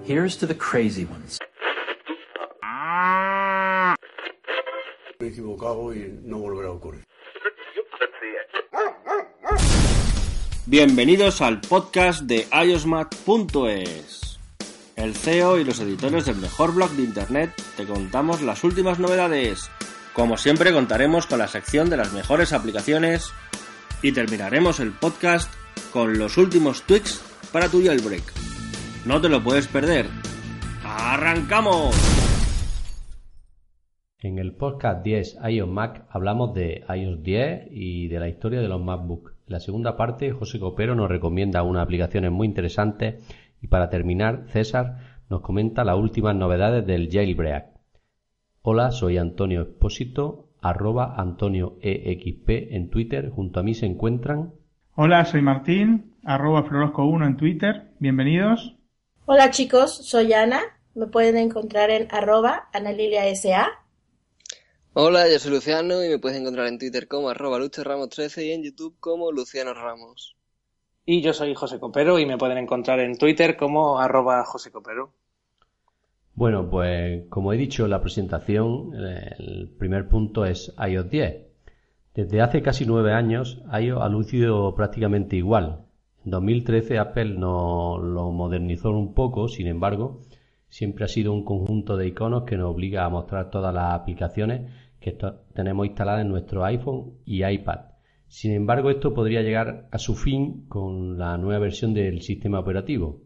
Here's to the crazy ones. Me he equivocado y no volverá a ocurrir. Bienvenidos al podcast de iosmat.es. El CEO y los editores del mejor blog de internet te contamos las últimas novedades. Como siempre contaremos con la sección de las mejores aplicaciones y terminaremos el podcast con los últimos tweaks para tu jailbreak. No te lo puedes perder. ¡Arrancamos! En el podcast 10 iOS Mac hablamos de iOS 10 y de la historia de los MacBook. En la segunda parte, José Copero nos recomienda unas aplicaciones muy interesantes y para terminar, César nos comenta las últimas novedades del jailbreak. Hola, soy Antonio Espósito, arroba Antonio EXP en Twitter. Junto a mí se encuentran. Hola, soy Martín, arroba Florosco1 en Twitter. Bienvenidos. Hola chicos, soy Ana. Me pueden encontrar en arroba AnaliliaSA. Hola, yo soy Luciano y me puedes encontrar en Twitter como arroba Ramos13 y en YouTube como Luciano Ramos. Y yo soy José Copero y me pueden encontrar en Twitter como arroba José Copero. Bueno, pues como he dicho en la presentación, el primer punto es iOS 10. Desde hace casi nueve años, iOS ha lucido prácticamente igual. En 2013 Apple no lo modernizó un poco, sin embargo, siempre ha sido un conjunto de iconos que nos obliga a mostrar todas las aplicaciones que tenemos instaladas en nuestro iPhone y iPad. Sin embargo, esto podría llegar a su fin con la nueva versión del sistema operativo.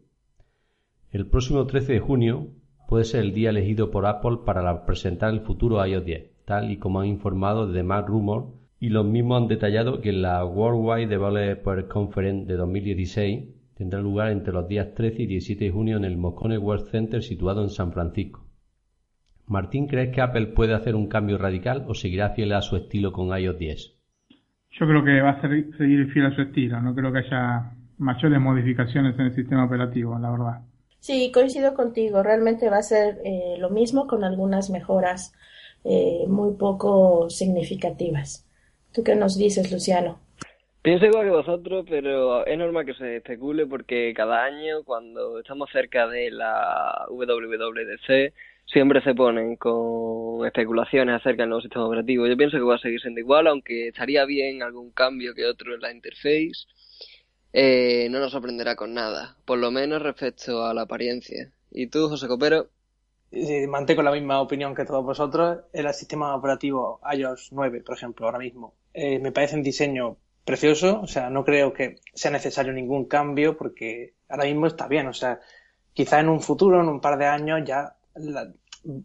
El próximo 13 de junio puede ser el día elegido por Apple para presentar el futuro iOS 10, tal y como han informado de Mac Rumor y los mismos han detallado que la Worldwide Developer Conference de 2016 tendrá lugar entre los días 13 y 17 de junio en el Moscone World Center situado en San Francisco. Martín, ¿crees que Apple puede hacer un cambio radical o seguirá fiel a su estilo con iOS 10? Yo creo que va a seguir fiel a su estilo, no creo que haya mayores modificaciones en el sistema operativo, la verdad. Sí, coincido contigo. Realmente va a ser eh, lo mismo con algunas mejoras eh, muy poco significativas. ¿Tú qué nos dices, Luciano? Pienso igual que vosotros, pero es normal que se especule porque cada año, cuando estamos cerca de la WWDC, siempre se ponen con especulaciones acerca del nuevo sistema operativo. Yo pienso que va a seguir siendo igual, aunque estaría bien algún cambio que otro en la interface eh, no nos sorprenderá con nada, por lo menos respecto a la apariencia. ¿Y tú, José Copero? mantengo la misma opinión que todos vosotros. El sistema operativo iOS 9, por ejemplo, ahora mismo, eh, me parece un diseño precioso. O sea, no creo que sea necesario ningún cambio porque ahora mismo está bien. O sea, quizá en un futuro, en un par de años, ya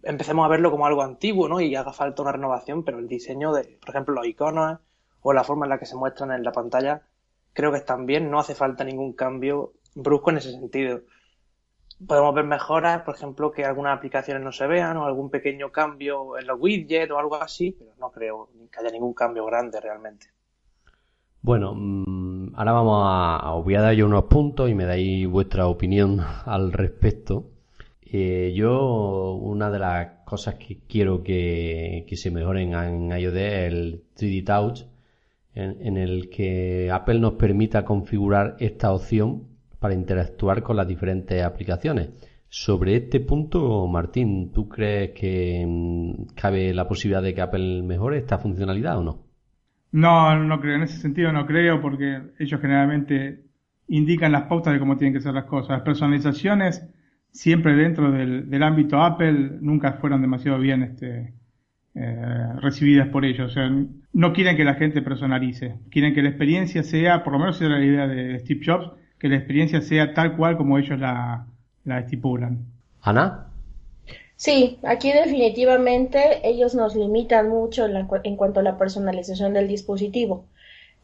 empecemos a verlo como algo antiguo, ¿no? Y haga falta una renovación, pero el diseño de, por ejemplo, los iconos o la forma en la que se muestran en la pantalla creo que están bien, no hace falta ningún cambio brusco en ese sentido. Podemos ver mejoras, por ejemplo, que algunas aplicaciones no se vean o algún pequeño cambio en los widgets o algo así, pero no creo que haya ningún cambio grande realmente. Bueno, mm, ahora vamos a, os voy a dar yo unos puntos y me dais vuestra opinión al respecto. Eh, yo, una de las cosas que quiero que, que se mejoren en iOS es el 3D Touch, en, el que Apple nos permita configurar esta opción para interactuar con las diferentes aplicaciones. Sobre este punto, Martín, ¿tú crees que mm, cabe la posibilidad de que Apple mejore esta funcionalidad o no? No, no creo. En ese sentido no creo porque ellos generalmente indican las pautas de cómo tienen que ser las cosas. Las personalizaciones siempre dentro del, ámbito Apple nunca fueron demasiado bien este, eh, recibidas por ellos. O sea, no quieren que la gente personalice, quieren que la experiencia sea, por lo menos era la idea de Steve Jobs, que la experiencia sea tal cual como ellos la, la estipulan. Ana. Sí, aquí definitivamente ellos nos limitan mucho en, en cuanto a la personalización del dispositivo.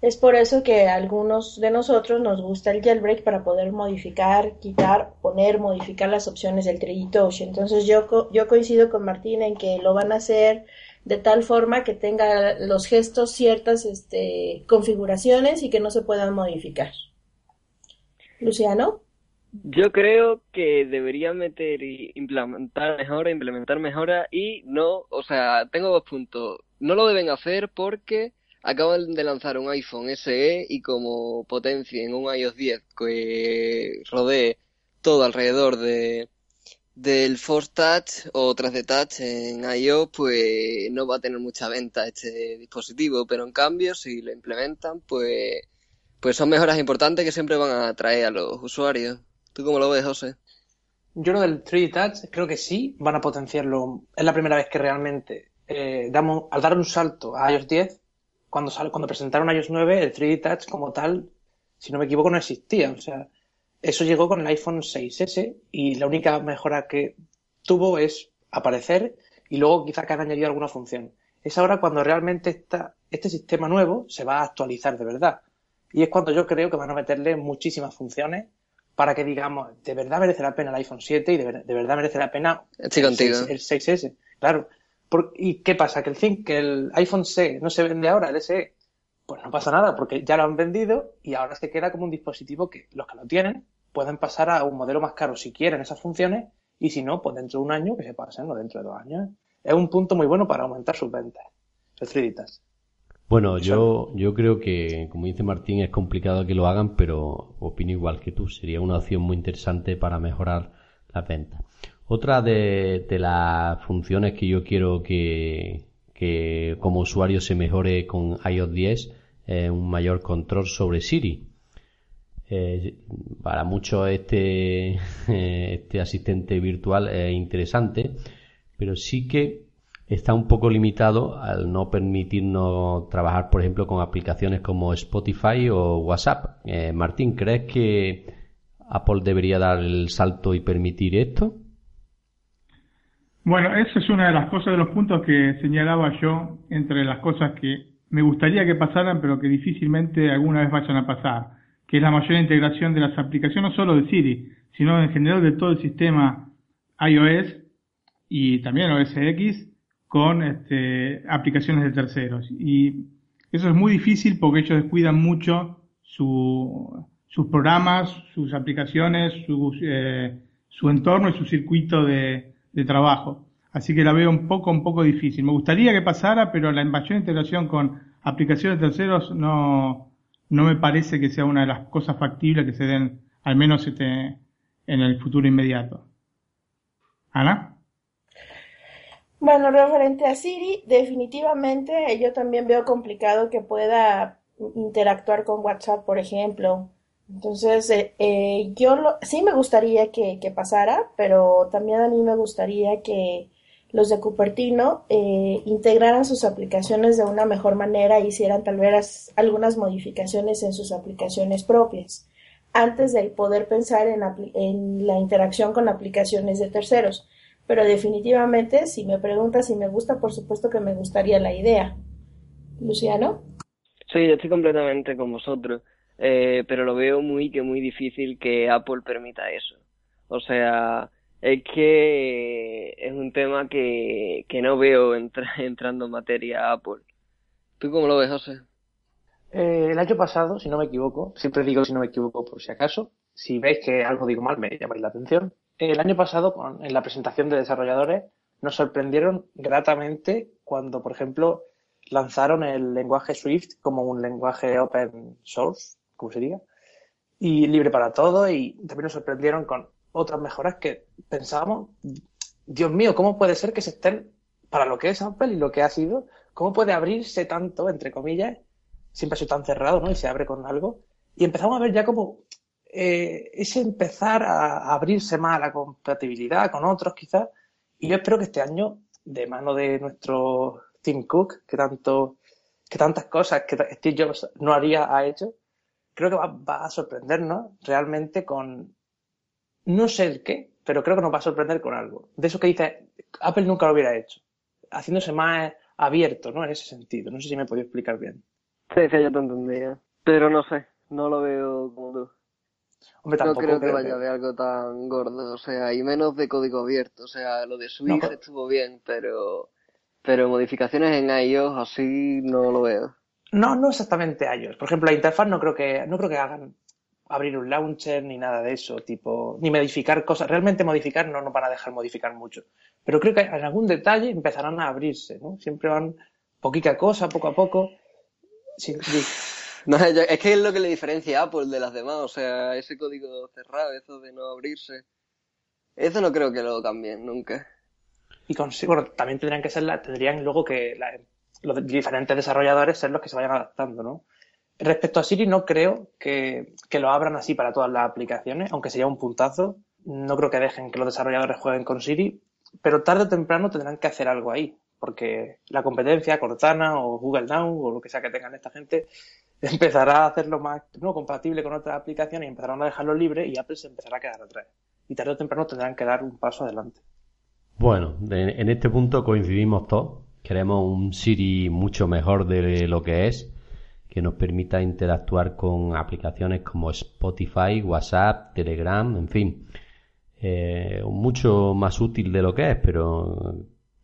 Es por eso que a algunos de nosotros nos gusta el jailbreak para poder modificar, quitar, poner, modificar las opciones del 3D Touch. Entonces yo, yo coincido con Martín en que lo van a hacer de tal forma que tenga los gestos ciertas este, configuraciones y que no se puedan modificar. Luciano. Yo creo que deberían meter y implementar mejora, implementar mejora y no, o sea, tengo dos puntos. No lo deben hacer porque acaban de lanzar un iPhone SE y como potencia en un iOS 10 que rodee todo alrededor de del Force Touch o 3D Touch en iOS, pues no va a tener mucha venta este dispositivo, pero en cambio, si lo implementan, pues, pues son mejoras importantes que siempre van a atraer a los usuarios. ¿Tú cómo lo ves, José? Yo lo del 3D Touch creo que sí, van a potenciarlo. Es la primera vez que realmente eh, damos, al dar un salto a iOS 10, cuando, sale, cuando presentaron iOS 9, el 3D Touch como tal, si no me equivoco, no existía. O sea, eso llegó con el iPhone 6S y la única mejora que tuvo es aparecer y luego quizá que han añadido alguna función. Es ahora cuando realmente está, este sistema nuevo se va a actualizar de verdad. Y es cuando yo creo que van a meterle muchísimas funciones para que digamos, de verdad merece la pena el iPhone 7 y de, verdad merece la pena el, 6, s Claro. ¿Y qué pasa? ¿Que el, que el iPhone C no se vende ahora, el SE? Pues no pasa nada, porque ya lo han vendido y ahora se queda como un dispositivo que los que lo tienen pueden pasar a un modelo más caro si quieren esas funciones y si no, pues dentro de un año que se pasen o dentro de dos años. Es un punto muy bueno para aumentar sus ventas, el 3 Bueno, yo, yo creo que, como dice Martín, es complicado que lo hagan, pero opino igual que tú. Sería una opción muy interesante para mejorar las ventas. Otra de, de las funciones que yo quiero que, que como usuario se mejore con iOS 10 es un mayor control sobre Siri. Eh, para muchos este, este asistente virtual es interesante, pero sí que está un poco limitado al no permitirnos trabajar, por ejemplo, con aplicaciones como Spotify o WhatsApp. Eh, Martín, ¿crees que Apple debería dar el salto y permitir esto? Bueno, eso es una de las cosas, de los puntos que señalaba yo, entre las cosas que me gustaría que pasaran, pero que difícilmente alguna vez vayan a pasar, que es la mayor integración de las aplicaciones, no solo de Siri, sino en general de todo el sistema iOS y también OS X con este, aplicaciones de terceros. Y eso es muy difícil porque ellos descuidan mucho su, sus programas, sus aplicaciones, eh, su entorno y su circuito de, de trabajo. Así que la veo un poco, un poco difícil. Me gustaría que pasara, pero la invasión de integración con aplicaciones terceros no, no me parece que sea una de las cosas factibles que se den, al menos este, en el futuro inmediato. Ana. Bueno, referente a Siri, definitivamente yo también veo complicado que pueda interactuar con WhatsApp, por ejemplo, entonces, eh, eh, yo lo, sí me gustaría que, pasara, pero también a mí me gustaría que los de Cupertino eh, integraran sus aplicaciones de una mejor manera e hicieran tal vez algunas modificaciones en sus aplicaciones propias, antes de poder pensar en, en la interacción con aplicaciones de terceros. Pero definitivamente, si me preguntas si me gusta, por supuesto que me gustaría la idea. Luciano. Sí, yo estoy completamente con vosotros eh, pero lo veo muy que muy difícil que Apple permita eso. O sea, es que es un tema que, que no veo entrando en materia Apple. ¿Tú cómo lo ves, José? Eh, el año pasado, si no me equivoco, siempre digo si no me equivoco por si acaso, si veis que algo digo mal me llamáis la atención. El año pasado, en la presentación de desarrolladores, nos sorprendieron gratamente cuando, por ejemplo, lanzaron el lenguaje Swift como un lenguaje open source como sería, y libre para todo y también nos sorprendieron con otras mejoras que pensábamos, Dios mío, ¿cómo puede ser que se estén, para lo que es Apple y lo que ha sido, cómo puede abrirse tanto, entre comillas, siempre ha sido tan cerrado, ¿no? Y se abre con algo. Y empezamos a ver ya como eh, ese empezar a, abrirse más a la compatibilidad con otros quizás. Y yo espero que este año, de mano de nuestro Tim Cook, que tanto, que tantas cosas que Steve Jobs no haría, ha hecho, creo que va, a sorprendernos realmente con, no sé el qué, pero creo que nos va a sorprender con algo. De eso que dice, Apple nunca lo hubiera hecho, haciéndose más abierto, ¿no? En ese sentido. No sé si me he podido explicar bien. Sí, sí, yo te entendía. Pero no sé, no lo veo como tú. Hombre, tampoco no creo que vaya a haber algo tan gordo, o sea, y menos de código abierto. O sea, lo de Swift estuvo bien, pero, pero modificaciones en iOS así no lo veo. No, no exactamente ellos. Por ejemplo, la interfaz no creo que, no creo que hagan abrir un launcher ni nada de eso, tipo, ni modificar cosas. Realmente modificar no nos van a dejar modificar mucho. Pero creo que en algún detalle empezarán a abrirse, ¿no? Siempre van poquita cosa, poco a poco. No, es que es lo que le diferencia a Apple de las demás, o sea, ese código cerrado, eso de no abrirse. Eso no creo que lo cambien nunca. Y con, bueno, también tendrían que ser tendrían luego que los diferentes desarrolladores ser los que se vayan adaptando, ¿no? Respecto a Siri, no creo que, que, lo abran así para todas las aplicaciones, aunque sería un puntazo. No creo que dejen que los desarrolladores jueguen con Siri, pero tarde o temprano tendrán que hacer algo ahí, porque la competencia, Cortana o Google Now o lo que sea que tengan esta gente, empezará a hacerlo más no compatible con otras aplicaciones y empezarán a dejarlo libre y Apple se empezará a quedar atrás. Y tarde o temprano tendrán que dar un paso adelante. Bueno, en este punto coincidimos todos. Queremos un Siri mucho mejor de lo que es, que nos permita interactuar con aplicaciones como Spotify, WhatsApp, Telegram, en fin. Eh, mucho más útil de lo que es, pero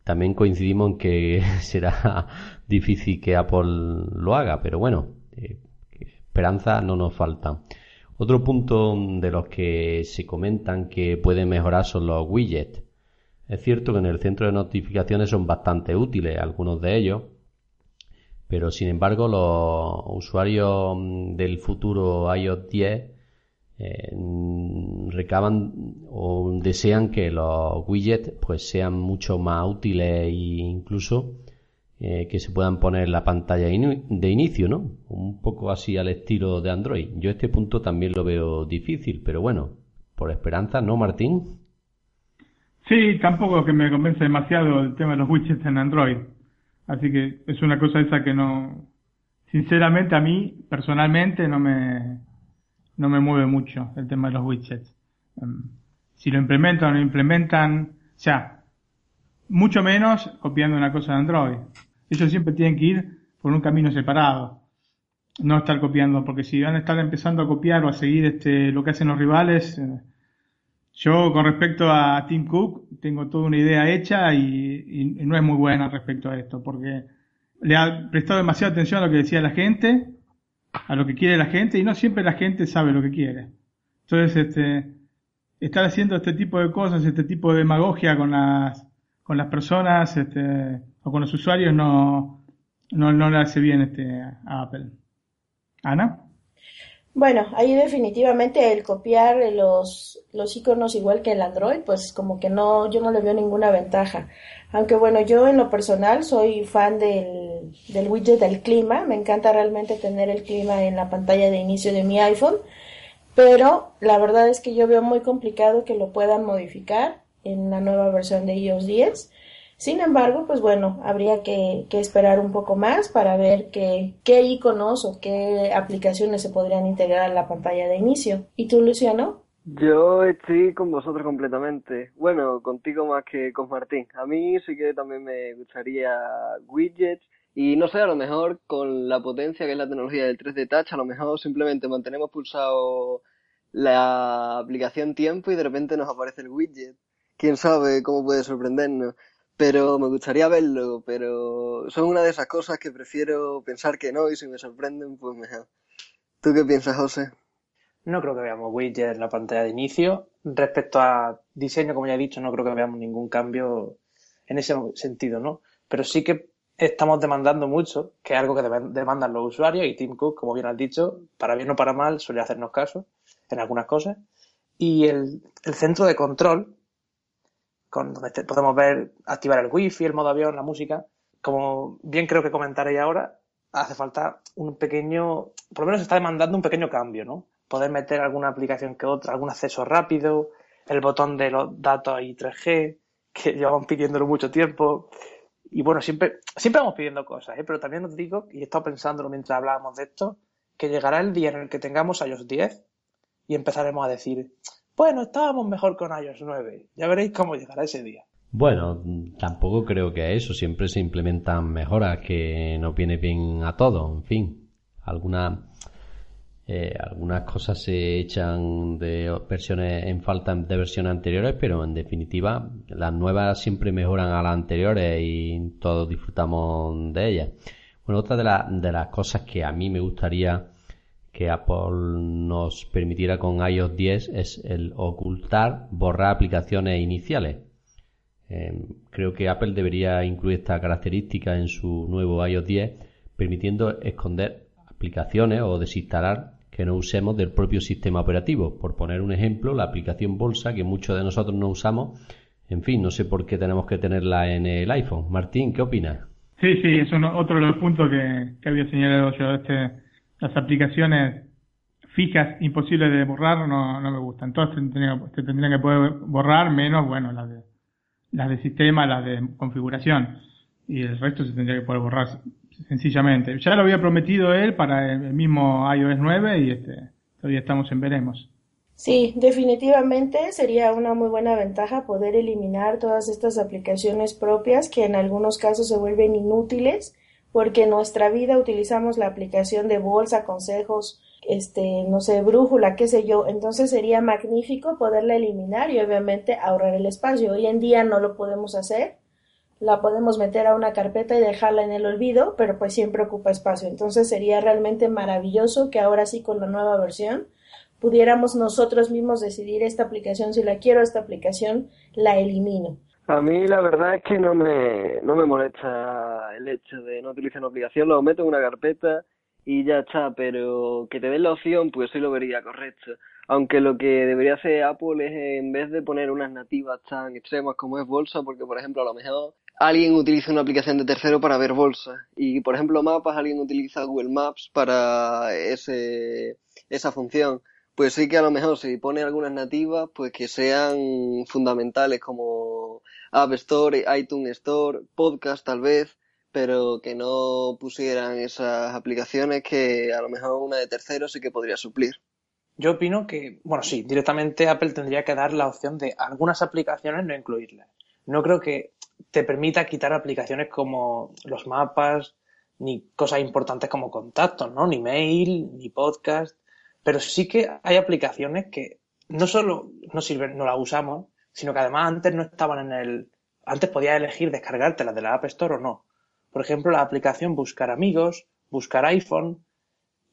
también coincidimos en que será difícil que Apple lo haga, pero bueno, eh, esperanza no nos falta. Otro punto de los que se comentan que puede mejorar son los widgets. Es cierto que en el centro de notificaciones son bastante útiles algunos de ellos, pero sin embargo los usuarios del futuro iOS 10 eh, recaban o desean que los widgets pues sean mucho más útiles e incluso eh, que se puedan poner la pantalla de inicio, ¿no? Un poco así al estilo de Android. Yo este punto también lo veo difícil, pero bueno, por esperanza, ¿no, Martín? Sí, tampoco que me convence demasiado el tema de los widgets en Android. Así que es una cosa esa que no, sinceramente a mí, personalmente, no me, no me mueve mucho el tema de los widgets. Em, si lo implementan o no implementan, o sea, mucho menos copiando una cosa de Android. Ellos siempre tienen que ir por un camino separado. No estar copiando, porque si van a estar empezando a copiar o a seguir este, lo que hacen los rivales, eh, yo con respecto a Tim Cook tengo toda una idea hecha y, no es muy buena respecto a esto, porque le ha prestado demasiada atención a lo que decía la gente, a lo que quiere la gente y no siempre la gente sabe lo que quiere. Entonces, este, estar haciendo este tipo de cosas, este tipo de demagogia con las, con las personas, este, o con los usuarios no, no, no le hace bien este, a Apple. Ana. Bueno, ahí definitivamente el copiar los, los iconos igual que el Android, pues como que no, yo no le veo ninguna ventaja. Aunque bueno, yo en lo personal soy fan del, del widget del clima, me encanta realmente tener el clima en la pantalla de inicio de mi iPhone, pero la verdad es que yo veo muy complicado que lo puedan modificar en la nueva versión de iOS 10. Sin embargo, pues bueno, habría que, esperar un poco más para ver qué, iconos o qué aplicaciones se podrían integrar a la pantalla de inicio. ¿Y tú, Luciano? Yo estoy con vosotros completamente. Bueno, contigo más que con Martín. A mí sí que también me gustaría widgets y no sé, a lo mejor con la potencia que es la tecnología del 3D Touch, a lo mejor simplemente mantenemos pulsado la aplicación tiempo y de repente nos aparece el widget. Quién sabe cómo puede sorprendernos pero me gustaría verlo, pero son una de esas cosas que prefiero pensar que no y si me sorprenden, pues mejor. ¿Tú qué piensas, José? No creo que veamos widgets en la pantalla de inicio. Respecto a diseño, como ya he dicho, no creo que veamos ningún cambio en ese sentido, ¿no? Pero sí que estamos demandando mucho, que es algo que demandan los usuarios y Tim Cook, como bien has dicho, para bien o para mal, suele hacernos caso en algunas cosas. Y el, el centro de control, con donde podemos ver, activar el wifi, el modo avión, la música. Como bien creo que comentaré ahora, hace falta un pequeño, por lo menos está demandando un pequeño cambio, ¿no? Poder meter alguna aplicación que otra, algún acceso rápido, el botón de los datos y 3G, que llevamos pidiéndolo mucho tiempo. Y bueno, siempre, siempre vamos pidiendo cosas, ¿eh? pero también os digo, y he estado pensándolo mientras hablábamos de esto, que llegará el día en el que tengamos iOS 10 y empezaremos a decir, bueno, estábamos mejor con iOS 9. Ya veréis cómo llegará ese día. Bueno, tampoco creo que a eso. Siempre se implementan mejoras que no viene bien a todo. En fin, algunas eh, algunas cosas se echan de versiones en falta de versiones anteriores, pero en definitiva las nuevas siempre mejoran a las anteriores y todos disfrutamos de ellas. Bueno, otra de, de las cosas que a mí me gustaría que Apple nos permitiera con iOS 10 es el ocultar, borrar aplicaciones iniciales. Em, creo que Apple debería incluir esta característica en su nuevo iOS 10, permitiendo esconder aplicaciones o desinstalar que no usemos del propio sistema operativo. Por poner un ejemplo, la aplicación Bolsa, que muchos de nosotros no usamos, en fin, no sé por qué tenemos que tenerla en el iPhone. Martín, ¿qué opinas? Sí, sí, es otro de los puntos que, había señalado yo. Este, las aplicaciones fijas, imposibles de borrar, no, no me gustan. Todas se tendrían, que poder borrar, menos, bueno, las de, las de sistema, las de configuración. Y el resto se tendría que poder borrar sencillamente. Ya lo había prometido él para el mismo iOS 9 y este, todavía estamos en veremos. Sí, definitivamente sería una muy buena ventaja poder eliminar todas estas aplicaciones propias que en algunos casos se vuelven inútiles porque en nuestra vida utilizamos la aplicación de bolsa, consejos, este, no sé, brújula, qué sé yo. Entonces sería magnífico poderla eliminar y obviamente ahorrar el espacio. Hoy en día no lo podemos hacer la podemos meter a una carpeta y dejarla en el olvido, pero pues siempre ocupa espacio. Entonces sería realmente maravilloso que ahora sí con la nueva versión pudiéramos nosotros mismos decidir esta aplicación, si la quiero esta aplicación, la elimino. A mí la verdad es que no me, no me molesta el hecho de no utilizar una aplicación, lo meto en una carpeta y ya está, pero que te den la opción, pues sí lo vería correcto. Aunque lo que debería hacer Apple es en vez de poner unas nativas tan extremas como es Bolsa, porque por ejemplo a lo mejor alguien utiliza una aplicación de tercero para ver bolsas y por ejemplo mapas alguien utiliza Google Maps para ese esa función pues sí que a lo mejor si pone algunas nativas pues que sean fundamentales como App Store, iTunes Store, podcast tal vez pero que no pusieran esas aplicaciones que a lo mejor una de tercero sí que podría suplir. Yo opino que, bueno, sí, directamente Apple tendría que dar la opción de algunas aplicaciones no incluirlas. No creo que te permita quitar aplicaciones como los mapas, ni cosas importantes como contactos, ¿no? Ni mail, ni podcast. Pero sí que hay aplicaciones que no solo no sirven, no las usamos, sino que además antes no estaban en el, antes podías elegir descargártelas de la App Store o no. Por ejemplo, la aplicación Buscar Amigos, Buscar iPhone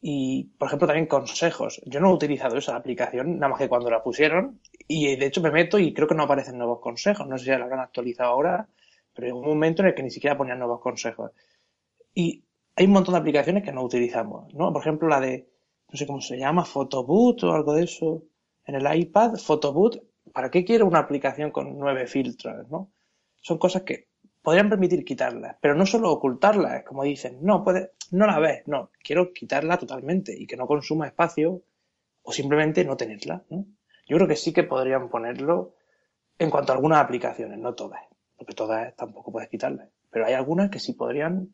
y, por ejemplo, también consejos. Yo no he utilizado esa aplicación nada más que cuando la pusieron y de hecho me meto y creo que no aparecen nuevos consejos. No sé si la habrán actualizado ahora, pero hay un momento en el que ni siquiera ponían nuevos consejos. Y hay un montón de aplicaciones que no utilizamos, ¿no? Por ejemplo, la de, no sé cómo se llama, Photoboot o algo de eso. En el iPad, Photoboot, ¿para qué quiero una aplicación con nueve filtros, no? Son cosas que podrían permitir quitarlas, pero no solo ocultarlas, como dicen, no, puede, no la ves, no, quiero quitarla totalmente y que no consuma espacio o simplemente no tenerla, ¿no? Yo creo que sí que podrían ponerlo en cuanto a algunas aplicaciones, no todas, porque todas tampoco puedes quitarlas, pero hay algunas que sí podrían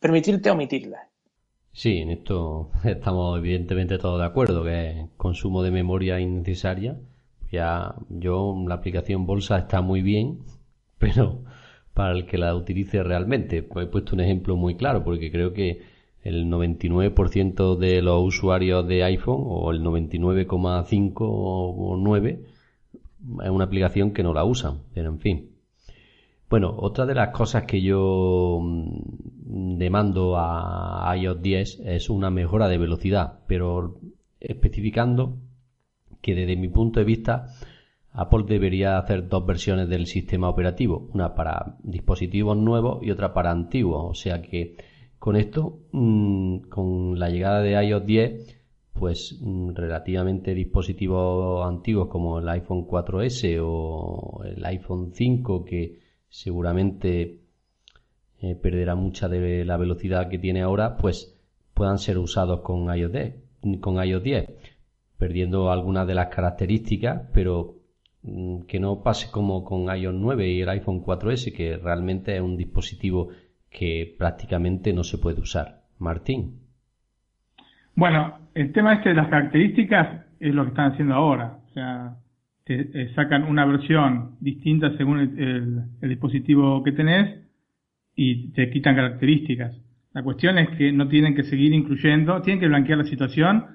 permitirte omitirlas. Sí, en esto estamos evidentemente todos de acuerdo, que consumo de memoria innecesaria. Ya yo la aplicación Bolsa está muy bien, pero para el que la utilice realmente. He puesto un ejemplo muy claro porque creo que el 99% de los usuarios de iPhone o el 99,5 o 9 es una aplicación que no la usan, pero en fin. Bueno, otra de las cosas que yo mm, demando a iOS 10 es una mejora de velocidad, pero especificando que desde mi punto de vista Apple debería hacer dos versiones del sistema operativo, una para dispositivos nuevos y otra para antiguos, o sea que con esto, mm, con la llegada de iOS 10, pues mm, relativamente dispositivos antiguos como el iPhone 4S o el iPhone 5 que seguramente eh, perderá mucha de la velocidad que tiene ahora, pues puedan ser usados con iOS 10, con iOS 10 perdiendo algunas de las características, pero mm, que no pase como con iOS 9 y el iPhone 4S, que realmente es un dispositivo que prácticamente no se puede usar. Martín. Bueno, el tema este de las características es lo que están haciendo ahora. O sea, te, eh, sacan una versión distinta según el, dispositivo que tenés y te quitan características. La cuestión es que no tienen que seguir incluyendo, tienen que blanquear la situación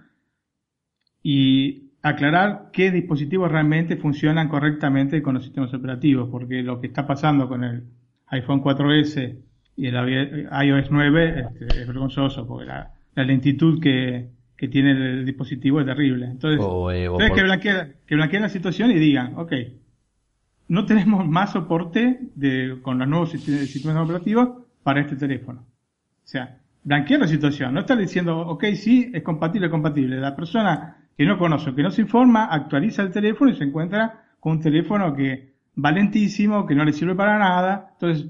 y aclarar qué dispositivos realmente funcionan correctamente con los sistemas operativos, porque lo que está pasando con el iPhone 4S y el iOS 9 este, es vergonzoso, porque la, lentitud que, tiene el dispositivo es terrible. Entonces, eh, que, blanqueen, que la situación y digan, ok, no tenemos más soporte de, con los nuevos sistemas operativos para este teléfono. O sea, blanquear la situación, no estar diciendo, ok, sí, es compatible, es compatible. La persona que no conoce, que no se informa, actualiza el teléfono y se encuentra con un teléfono que va lentísimo, que no le sirve para nada. Entonces,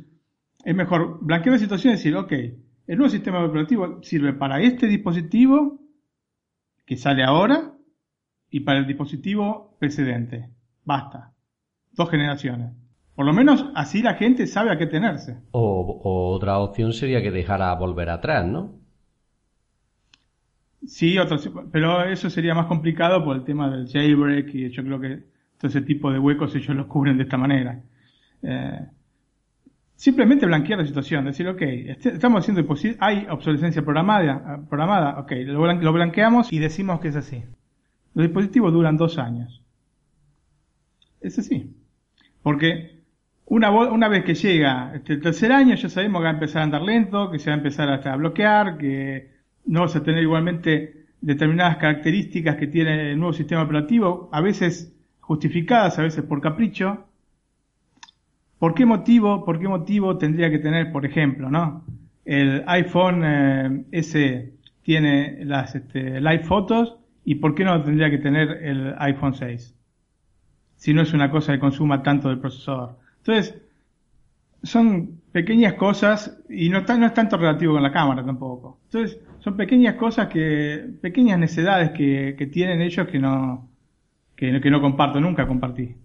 es mejor blanquear la situación y decir, ok, el nuevo sistema operativo sirve para este dispositivo que sale ahora y para el dispositivo precedente. Basta. Dos generaciones. Por lo menos así la gente sabe a qué tenerse. O, otra opción sería que dejara volver atrás, ¿no? Sí, otro, pero eso sería más complicado por el tema del jailbreak y yo creo que todo ese tipo de huecos ellos los cubren de esta manera. Eh, simplemente blanquear la situación, decir, ok, este, estamos haciendo hay obsolescencia programada, programada ok, lo, blanqueamos y decimos que es así. Los dispositivos duran dos años. Es así. Porque una, una vez que llega este, el tercer año ya sabemos que va a empezar a andar lento, que se va a empezar hasta a bloquear, que no vas a tener igualmente determinadas características que tiene el nuevo sistema operativo, a veces justificadas, a veces por capricho, ¿Por qué motivo, por qué motivo tendría que tener, por ejemplo, ¿no? El iPhone eh, S tiene las este, live fotos y por qué no tendría que tener el iPhone 6? Si no es una cosa que consuma tanto del procesador. Entonces, son pequeñas cosas y no, no es tanto relativo con la cámara tampoco. Entonces, son pequeñas cosas que, pequeñas necesidades que, que tienen ellos que no, que, que no comparto, nunca compartí.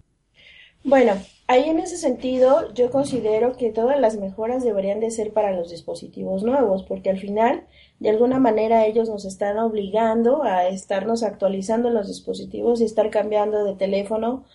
Bueno, Ahí en ese sentido yo considero que todas las mejoras deberían de ser para los dispositivos nuevos, porque al final de alguna manera ellos nos están obligando a estarnos actualizando los dispositivos y estar cambiando de teléfono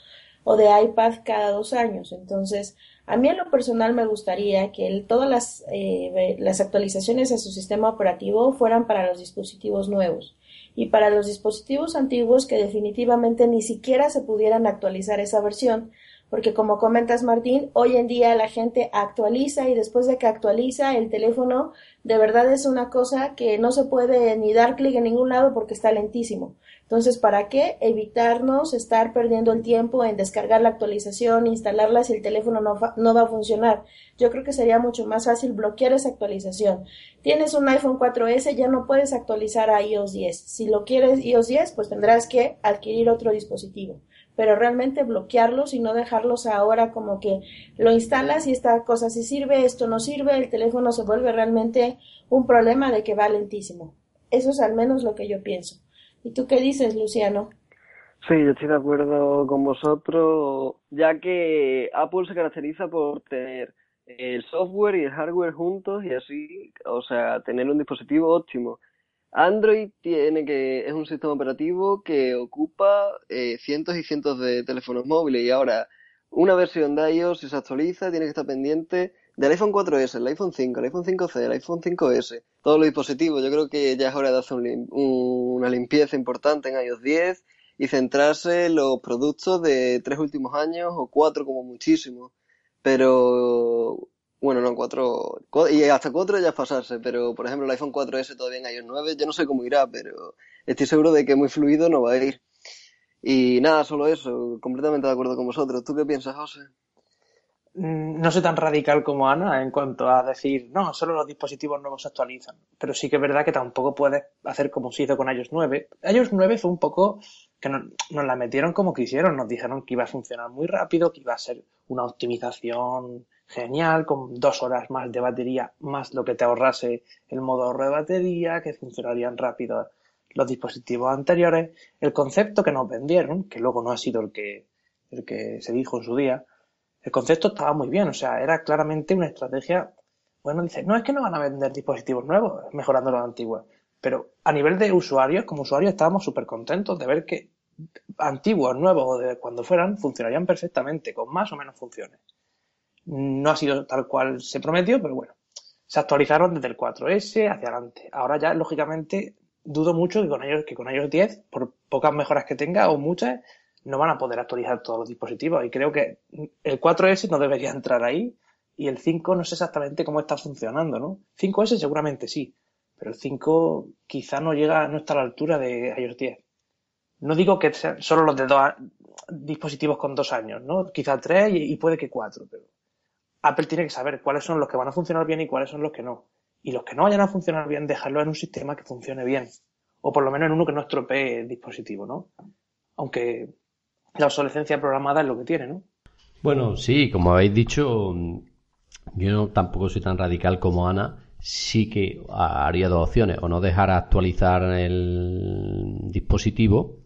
o de iPad cada dos años. Entonces, a mí en lo personal me gustaría que todas las, eh, las actualizaciones a su sistema operativo fueran para los dispositivos nuevos y para los dispositivos antiguos que definitivamente ni siquiera se pudieran actualizar esa versión porque como comentas Martín, hoy en día la gente actualiza y después de que actualiza el teléfono, de verdad es una cosa que no se puede ni dar clic en ningún lado porque está lentísimo. Entonces, ¿para qué evitarnos estar perdiendo el tiempo en descargar la actualización, instalarla si el teléfono no, no va a funcionar? Yo creo que sería mucho más fácil bloquear esa actualización. Tienes un iPhone 4S, ya no puedes actualizar a iOS 10. Si lo quieres iOS 10, pues tendrás que adquirir otro dispositivo pero realmente bloquearlos y no dejarlos ahora como que lo instalas y esta cosa sí sirve, esto no sirve, el teléfono se vuelve realmente un problema de que va lentísimo. Eso es al menos lo que yo pienso. ¿Y tú qué dices, Luciano? Sí, yo estoy de acuerdo con vosotros, ya que Apple se caracteriza por tener el software y el hardware juntos y así, o sea, tener un dispositivo óptimo. Android tiene que es un sistema operativo que ocupa eh, cientos y cientos de teléfonos móviles y ahora una versión de iOS si se actualiza tiene que estar pendiente del iPhone 4S, el iPhone 5, el iPhone 5C, el iPhone 5S, todos los dispositivos. Yo creo que ya es hora de hacer una limpieza importante en iOS 10 y centrarse en los productos de tres últimos años o cuatro como muchísimo. Pero bueno, no, 4, y hasta 4 ya es pasarse, pero por ejemplo el iPhone 4S todavía en iOS 9, yo no sé cómo irá, pero estoy seguro de que muy fluido no va a ir. Y nada, solo eso, completamente de acuerdo con vosotros. ¿Tú qué piensas, José? Mm, no soy tan radical como Ana en cuanto a decir, no, solo los dispositivos nuevos se actualizan. Pero sí que es verdad que tampoco puedes hacer como se hizo con iOS 9. iOS 9 fue un poco que nos, nos la metieron como quisieron. Nos dijeron que iba a funcionar muy rápido, que iba a ser una optimización genial, con dos horas más de batería, más lo que te ahorrase el modo ahorro de batería, que funcionarían rápido los dispositivos anteriores. El concepto que nos vendieron, que luego no ha sido el que, el que se dijo en su día, el concepto estaba muy bien, o sea, era claramente una estrategia. Bueno, dice, no es que no van a vender dispositivos nuevos mejorando los antiguos, pero a nivel de usuarios, como usuarios estábamos súper contentos de ver que antiguos, nuevos o de cuando fueran, funcionarían perfectamente, con más o menos funciones. No ha sido tal cual se prometió, pero bueno, se actualizaron desde el 4S hacia adelante. Ahora ya, lógicamente, dudo mucho que con ellos, que con ellos 10, por pocas mejoras que tenga o muchas, no van a poder actualizar todos los dispositivos. Y creo que el 4S no debería entrar ahí y el 5 no sé exactamente cómo está funcionando, ¿no? 5S seguramente sí, pero el 5 quizá no llega, no está a la altura de iOS 10. No digo que sean solo los de dos dispositivos con dos años, ¿no? Quizá tres y, y puede que cuatro, pero Apple tiene que saber cuáles son los que van a funcionar bien y cuáles son los que no. Y los que no vayan a funcionar bien, dejarlo en un sistema que funcione bien. O por lo menos en uno que no estropee el dispositivo, ¿no? Aunque la obsolescencia programada es lo que tiene, ¿no? Bueno, sí, como habéis dicho, yo tampoco soy tan radical como Ana. Sí que haría dos opciones. O no dejar actualizar el dispositivo.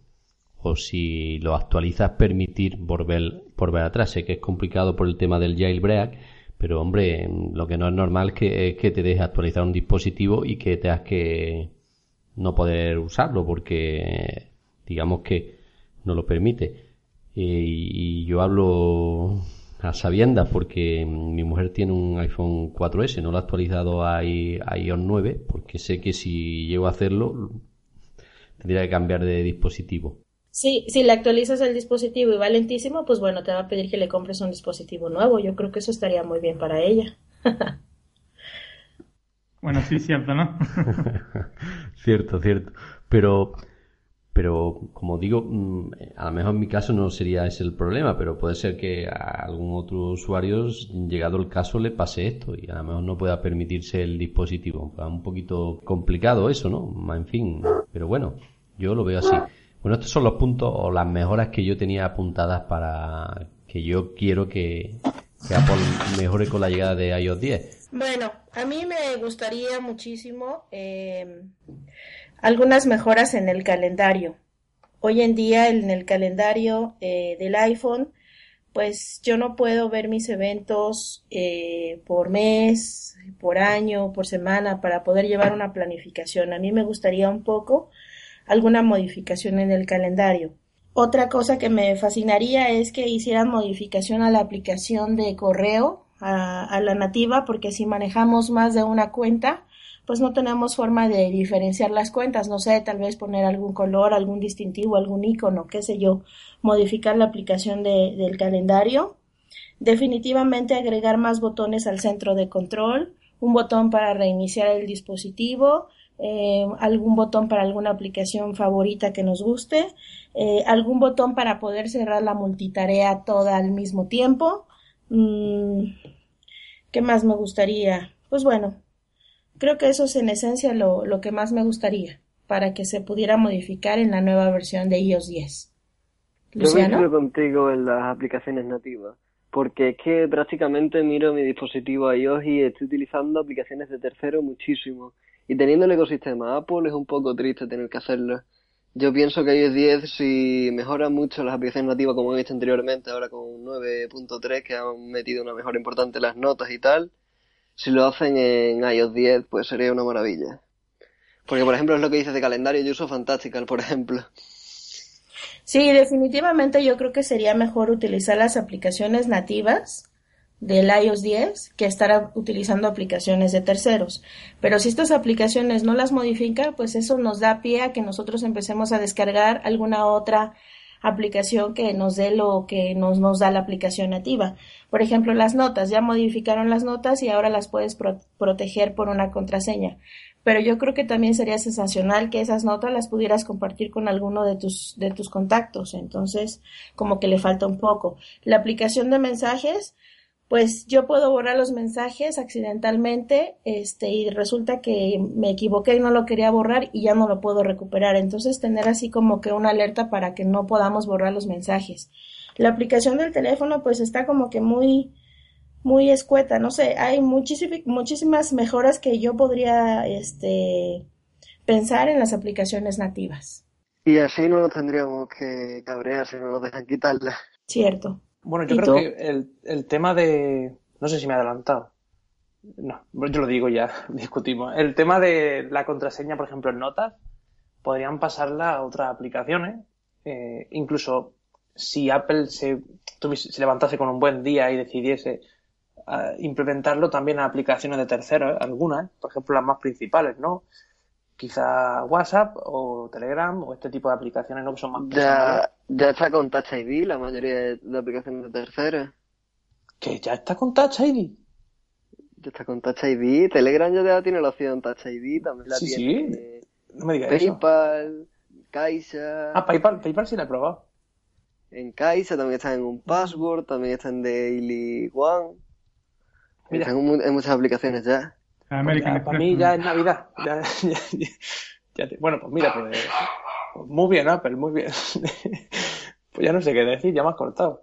O si lo actualizas, permitir volver, volver atrás. Sé que es complicado por el tema del jailbreak. Pero hombre, lo que no es normal es que, es que te dejes actualizar un dispositivo y que tengas que no poder usarlo porque digamos que no lo permite. y yo hablo a sabiendas porque mi mujer tiene un iPhone 4S, no lo ha actualizado a, iOS 9 porque sé que si llego a hacerlo tendría que cambiar de dispositivo. Sí, si le actualizas el dispositivo y va lentísimo, pues bueno, te va a pedir que le compres un dispositivo nuevo. Yo creo que eso estaría muy bien para ella. bueno, sí, cierto, ¿no? cierto, cierto. Pero pero como digo, mm, a lo mejor en mi caso no sería ese el problema, pero puede ser que a algún otro usuario, llegado el caso, le pase esto y a lo mejor no pueda permitirse el dispositivo. Un poquito complicado eso, ¿no? En fin, pero bueno, yo lo veo así. Bueno, estos son los puntos o las mejoras que yo tenía apuntadas para que yo quiero que, que Apple mejore con la llegada de iOS 10. Bueno, a mí me gustaría muchísimo eh, algunas mejoras en el calendario. Hoy en día en el calendario eh, del iPhone, pues yo no puedo ver mis eventos eh, por mes, por año, por semana, para poder llevar una planificación. A mí me gustaría un poco alguna modificación en el calendario. Otra cosa que me fascinaría es que hicieran modificación a la aplicación de correo, a, la nativa, porque si manejamos más de una cuenta, pues no tenemos forma de diferenciar las cuentas, no sé, tal vez poner algún color, algún distintivo, algún icono, qué sé yo, modificar la aplicación de, del calendario. Definitivamente agregar más botones al centro de control, un botón para reiniciar el dispositivo, eh, algún botón para alguna aplicación favorita que nos guste, eh, algún botón para poder cerrar la multitarea toda al mismo tiempo. Mm, ¿Qué más me gustaría? Pues bueno, Creo que eso es en esencia lo, lo que más me gustaría para que se pudiera modificar en la nueva versión de iOS 10. ¿Luciano? Yo contigo en las aplicaciones nativas, porque es que prácticamente miro mi dispositivo iOS y estoy utilizando aplicaciones de tercero muchísimo. Y teniendo el ecosistema Apple es un poco triste tener que hacerlo. Yo pienso que iOS 10 si mejora mucho las aplicaciones nativas como he visto anteriormente, ahora con 9.3 que han metido una mejora importante las notas y tal, si lo hacen en iOS 10, pues sería una maravilla. Porque, por ejemplo, es lo que dices de calendario, yo uso Fantastical, por ejemplo. Sí, definitivamente yo creo que sería mejor utilizar las aplicaciones nativas del iOS 10 que estar utilizando aplicaciones de terceros. Pero si estas aplicaciones no las modifica, pues eso nos da pie a que nosotros empecemos a descargar alguna otra aplicación que nos dé lo que nos, nos da la aplicación nativa. Por ejemplo, las notas, ya modificaron las notas y ahora las puedes proteger por una contraseña. Pero yo creo que también sería sensacional que esas notas las pudieras compartir con alguno de tus, de tus contactos. Entonces, como que le falta un poco. La aplicación de mensajes, pues yo puedo borrar los mensajes accidentalmente, este, y resulta que me equivoqué y no lo quería borrar y ya no lo puedo recuperar. Entonces tener así como que una alerta para que no podamos borrar los mensajes. La aplicación del teléfono pues está como que muy, muy escueta, no sé, hay muchísimas mejoras que yo podría, este, pensar en las aplicaciones nativas. Y así no nos tendríamos que cabrear si no nos dejan quitarla. Cierto. Bueno, yo creo que el, el tema de... No sé si me he adelantado. No, yo lo digo ya, discutimos. El tema de la contraseña, por ejemplo, en notas, podrían pasarla a otras aplicaciones. Eh, incluso si Apple se, se levantase con un buen día y decidiese uh, implementarlo también a aplicaciones de terceros, algunas, por ejemplo las más principales, ¿no? quizá WhatsApp o Telegram o este tipo de aplicaciones no que son más ya, está con Touch ID la mayoría de, aplicaciones de terceras que ya está con Touch ID ya está con Touch ID Telegram ya tiene la opción Touch ID también la sí, tiene sí no me digas PayPal Caixa. Ah PayPal PayPal sí la he probado. En Caixa también está en un password también está en Daily One. Mira. están en muchas aplicaciones ya. American Ya, para mí ya es Navidad. Ya- ya- ya te- bueno, pues mira, pues, pues muy bien, Apple, muy bien. Ya no sé qué decir, ya me has cortado.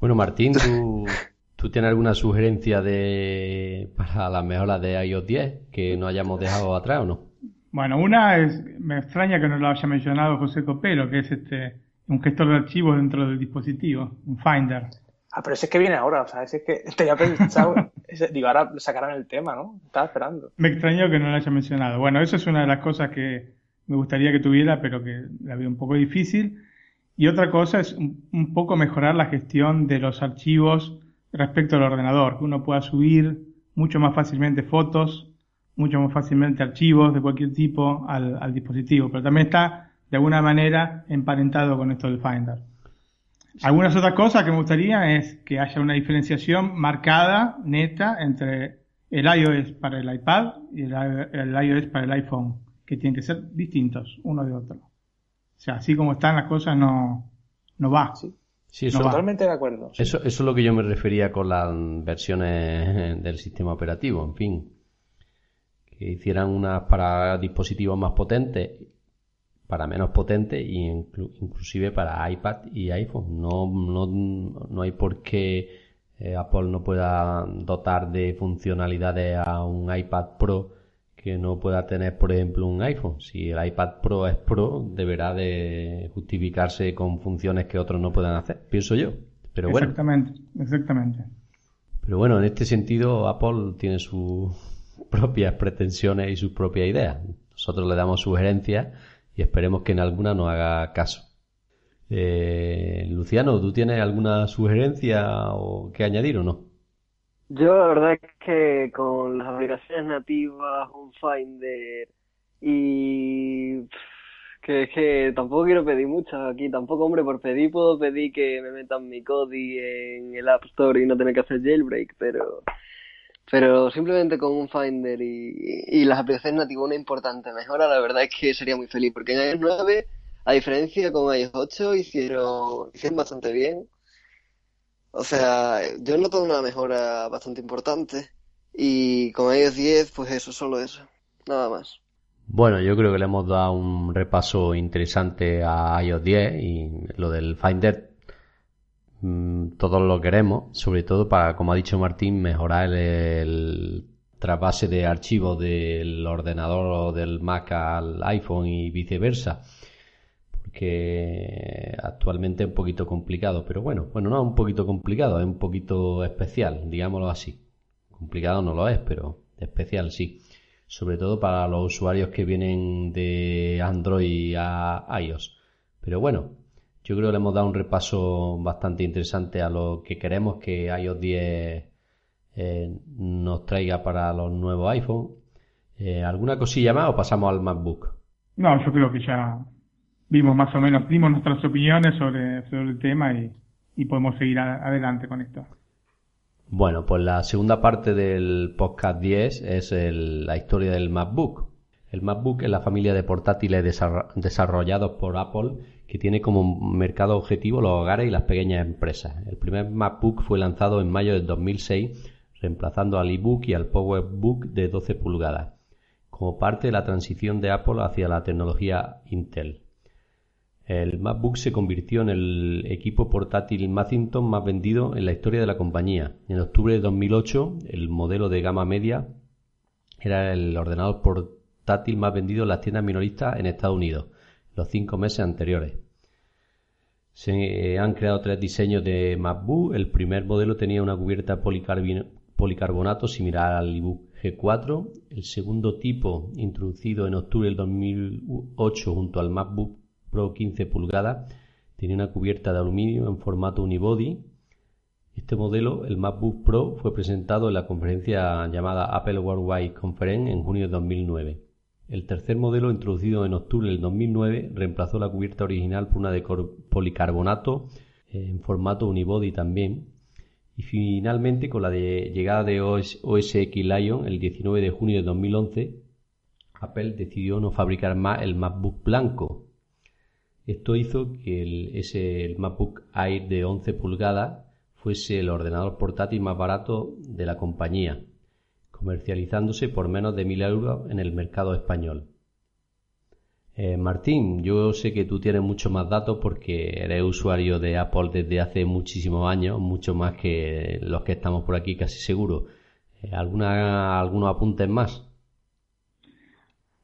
Bueno, Martín, ¿tú, tú tienes alguna sugerencia de para las mejoras de iOS 10 que no hayamos dejado atrás o no? Bueno, una es, me extraña que no lo haya mencionado José Copelo, que es este un gestor de archivos dentro del dispositivo, un Finder. Ah, pero ese es que viene ahora, o sea, ese es que tenía pensado, ese- digo, ahora sacarán el tema, ¿no? Estaba esperando. Me extrañó que no lo haya mencionado. Bueno, eso es una de las cosas que me gustaría que tuviera, pero que la veo un poco difícil. Y otra cosa es un, poco mejorar la gestión de los archivos respecto al ordenador, que uno pueda subir mucho más fácilmente fotos, mucho más fácilmente archivos de cualquier tipo al, dispositivo, pero también está de alguna manera emparentado con esto del Finder. Algunas otras cosas que me gustaría es que haya una diferenciación marcada, neta, entre el iOS para el iPad y el iOS para el iPhone, que tienen que ser distintos uno de otro. O sea, así como están las cosas no, no va. Sí, eso, No va. Totalmente de acuerdo. sí. eso, eso es lo que yo me refería con las versiones del sistema operativo, en fin. Que hicieran unas para dispositivos más potentes, para menos potentes y inclu- inclusive para iPad y iPhone. No, no, no hay por qué eh, Apple no pueda dotar de funcionalidades a un iPad Pro que no pueda tener, por ejemplo, un iPhone. Si el iPad Pro es Pro, deberá de justificarse con funciones que otros no puedan hacer, pienso yo. Pero bueno, Exactamente, exactamente. pero bueno, en este sentido Apple tiene sus propias pretensiones y sus propias ideas. Nosotros le damos sugerencias y esperemos que en alguna nos haga caso. Eh, Luciano, ¿tú tienes alguna sugerencia o que añadir o no? Yo la verdad es que con las aplicaciones nativas, un Finder y que es que tampoco quiero pedir mucho aquí, tampoco hombre por pedir puedo pedir que me metan mi Kodi en el App Store y no tener que hacer jailbreak, pero pero simplemente con un Finder y, y las aplicaciones nativas una importante mejora, la verdad es que sería muy feliz porque en iOS 9, a diferencia con iOS 8, hicieron hicieron bastante bien. O sea, yo noto una mejora bastante importante y con iOS 10, pues eso, solo eso, nada más. Bueno, yo creo que le hemos dado un repaso interesante a iOS 10 y lo del Finder mm, todos lo queremos, sobre todo para, como ha dicho Martín, mejorar el trasvase de archivos del ordenador o del Mac al iPhone y viceversa. Porque actualmente es un poquito complicado, pero bueno, bueno, no es un poquito complicado, es un poquito especial, digámoslo así. Complicado no lo es, pero especial sí sobre todo para los usuarios que vienen de Android a iOS. Pero bueno, yo creo que le hemos dado un repaso bastante interesante a lo que queremos que iOS 10 eh, nos traiga para los nuevos iPhone. Eh, ¿Alguna cosilla más o pasamos al MacBook? No, yo creo que ya vimos más o menos, dimos nuestras opiniones sobre, sobre el tema y, y podemos seguir a- adelante con esto. Bueno, pues la segunda parte del podcast 10 es el- la historia del MacBook. El MacBook es la familia de portátiles desarro- desarrollados por Apple que tiene como mercado objetivo los hogares y las pequeñas empresas. El primer MacBook fue lanzado en mayo del 2006, reemplazando al eBook y al PowerBook de 12 pulgadas, como parte de la transición de Apple hacia la tecnología Intel. El MacBook se convirtió en el equipo portátil Macintosh más vendido en la historia de la compañía. En octubre de 2008, el modelo de gama media era el ordenador portátil más vendido en las tiendas minoristas en Estados Unidos, los cinco meses anteriores. Se eh, han creado tres diseños de MacBook. El primer modelo tenía una cubierta policarbonato similar al iBook G4. El segundo tipo, introducido en octubre del 2008 junto al MacBook Pro 15 pulgadas, tenía una cubierta de aluminio en formato unibody. Este modelo, el MacBook Pro, fue presentado en la conferencia llamada Apple Worldwide Conference en junio de 2009. El tercer modelo, introducido en octubre del 2009, reemplazó la cubierta original por una de policarbonato eh, en formato unibody también. Y finalmente, con la llegada de OS, OS X Lion el 19 de junio de 2011, Apple decidió no fabricar más el MacBook blanco. Esto hizo que el, ese, el MacBook Air de 11 pulgadas fuese el ordenador portátil más barato de la compañía, comercializándose por menos de 1.000 euros en el mercado español. Eh, Martín, yo sé que tú tienes mucho más datos porque eres usuario de Apple desde hace muchísimos años, mucho más que los que estamos por aquí, casi seguro. Eh, ¿alguna, ¿Algunos apuntes más?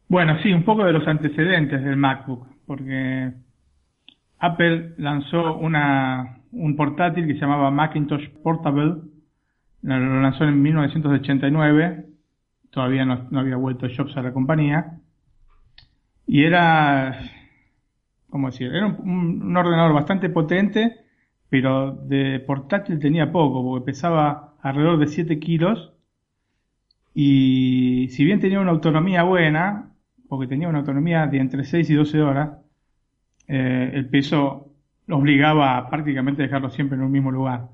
Bueno, sí, un poco de los antecedentes del MacBook, porque Apple lanzó una, un portátil que se llamaba Macintosh Portable, lo lanzó en 1989, todavía no, había vuelto Jobs a la compañía, y era, ¿cómo decir? Era un, ordenador bastante potente, pero de portátil tenía poco, porque pesaba alrededor de 7 kilos. Y si bien tenía una autonomía buena, porque tenía una autonomía de entre 6 y 12 horas, eh, el peso obligaba a dejarlo siempre en un mismo lugar.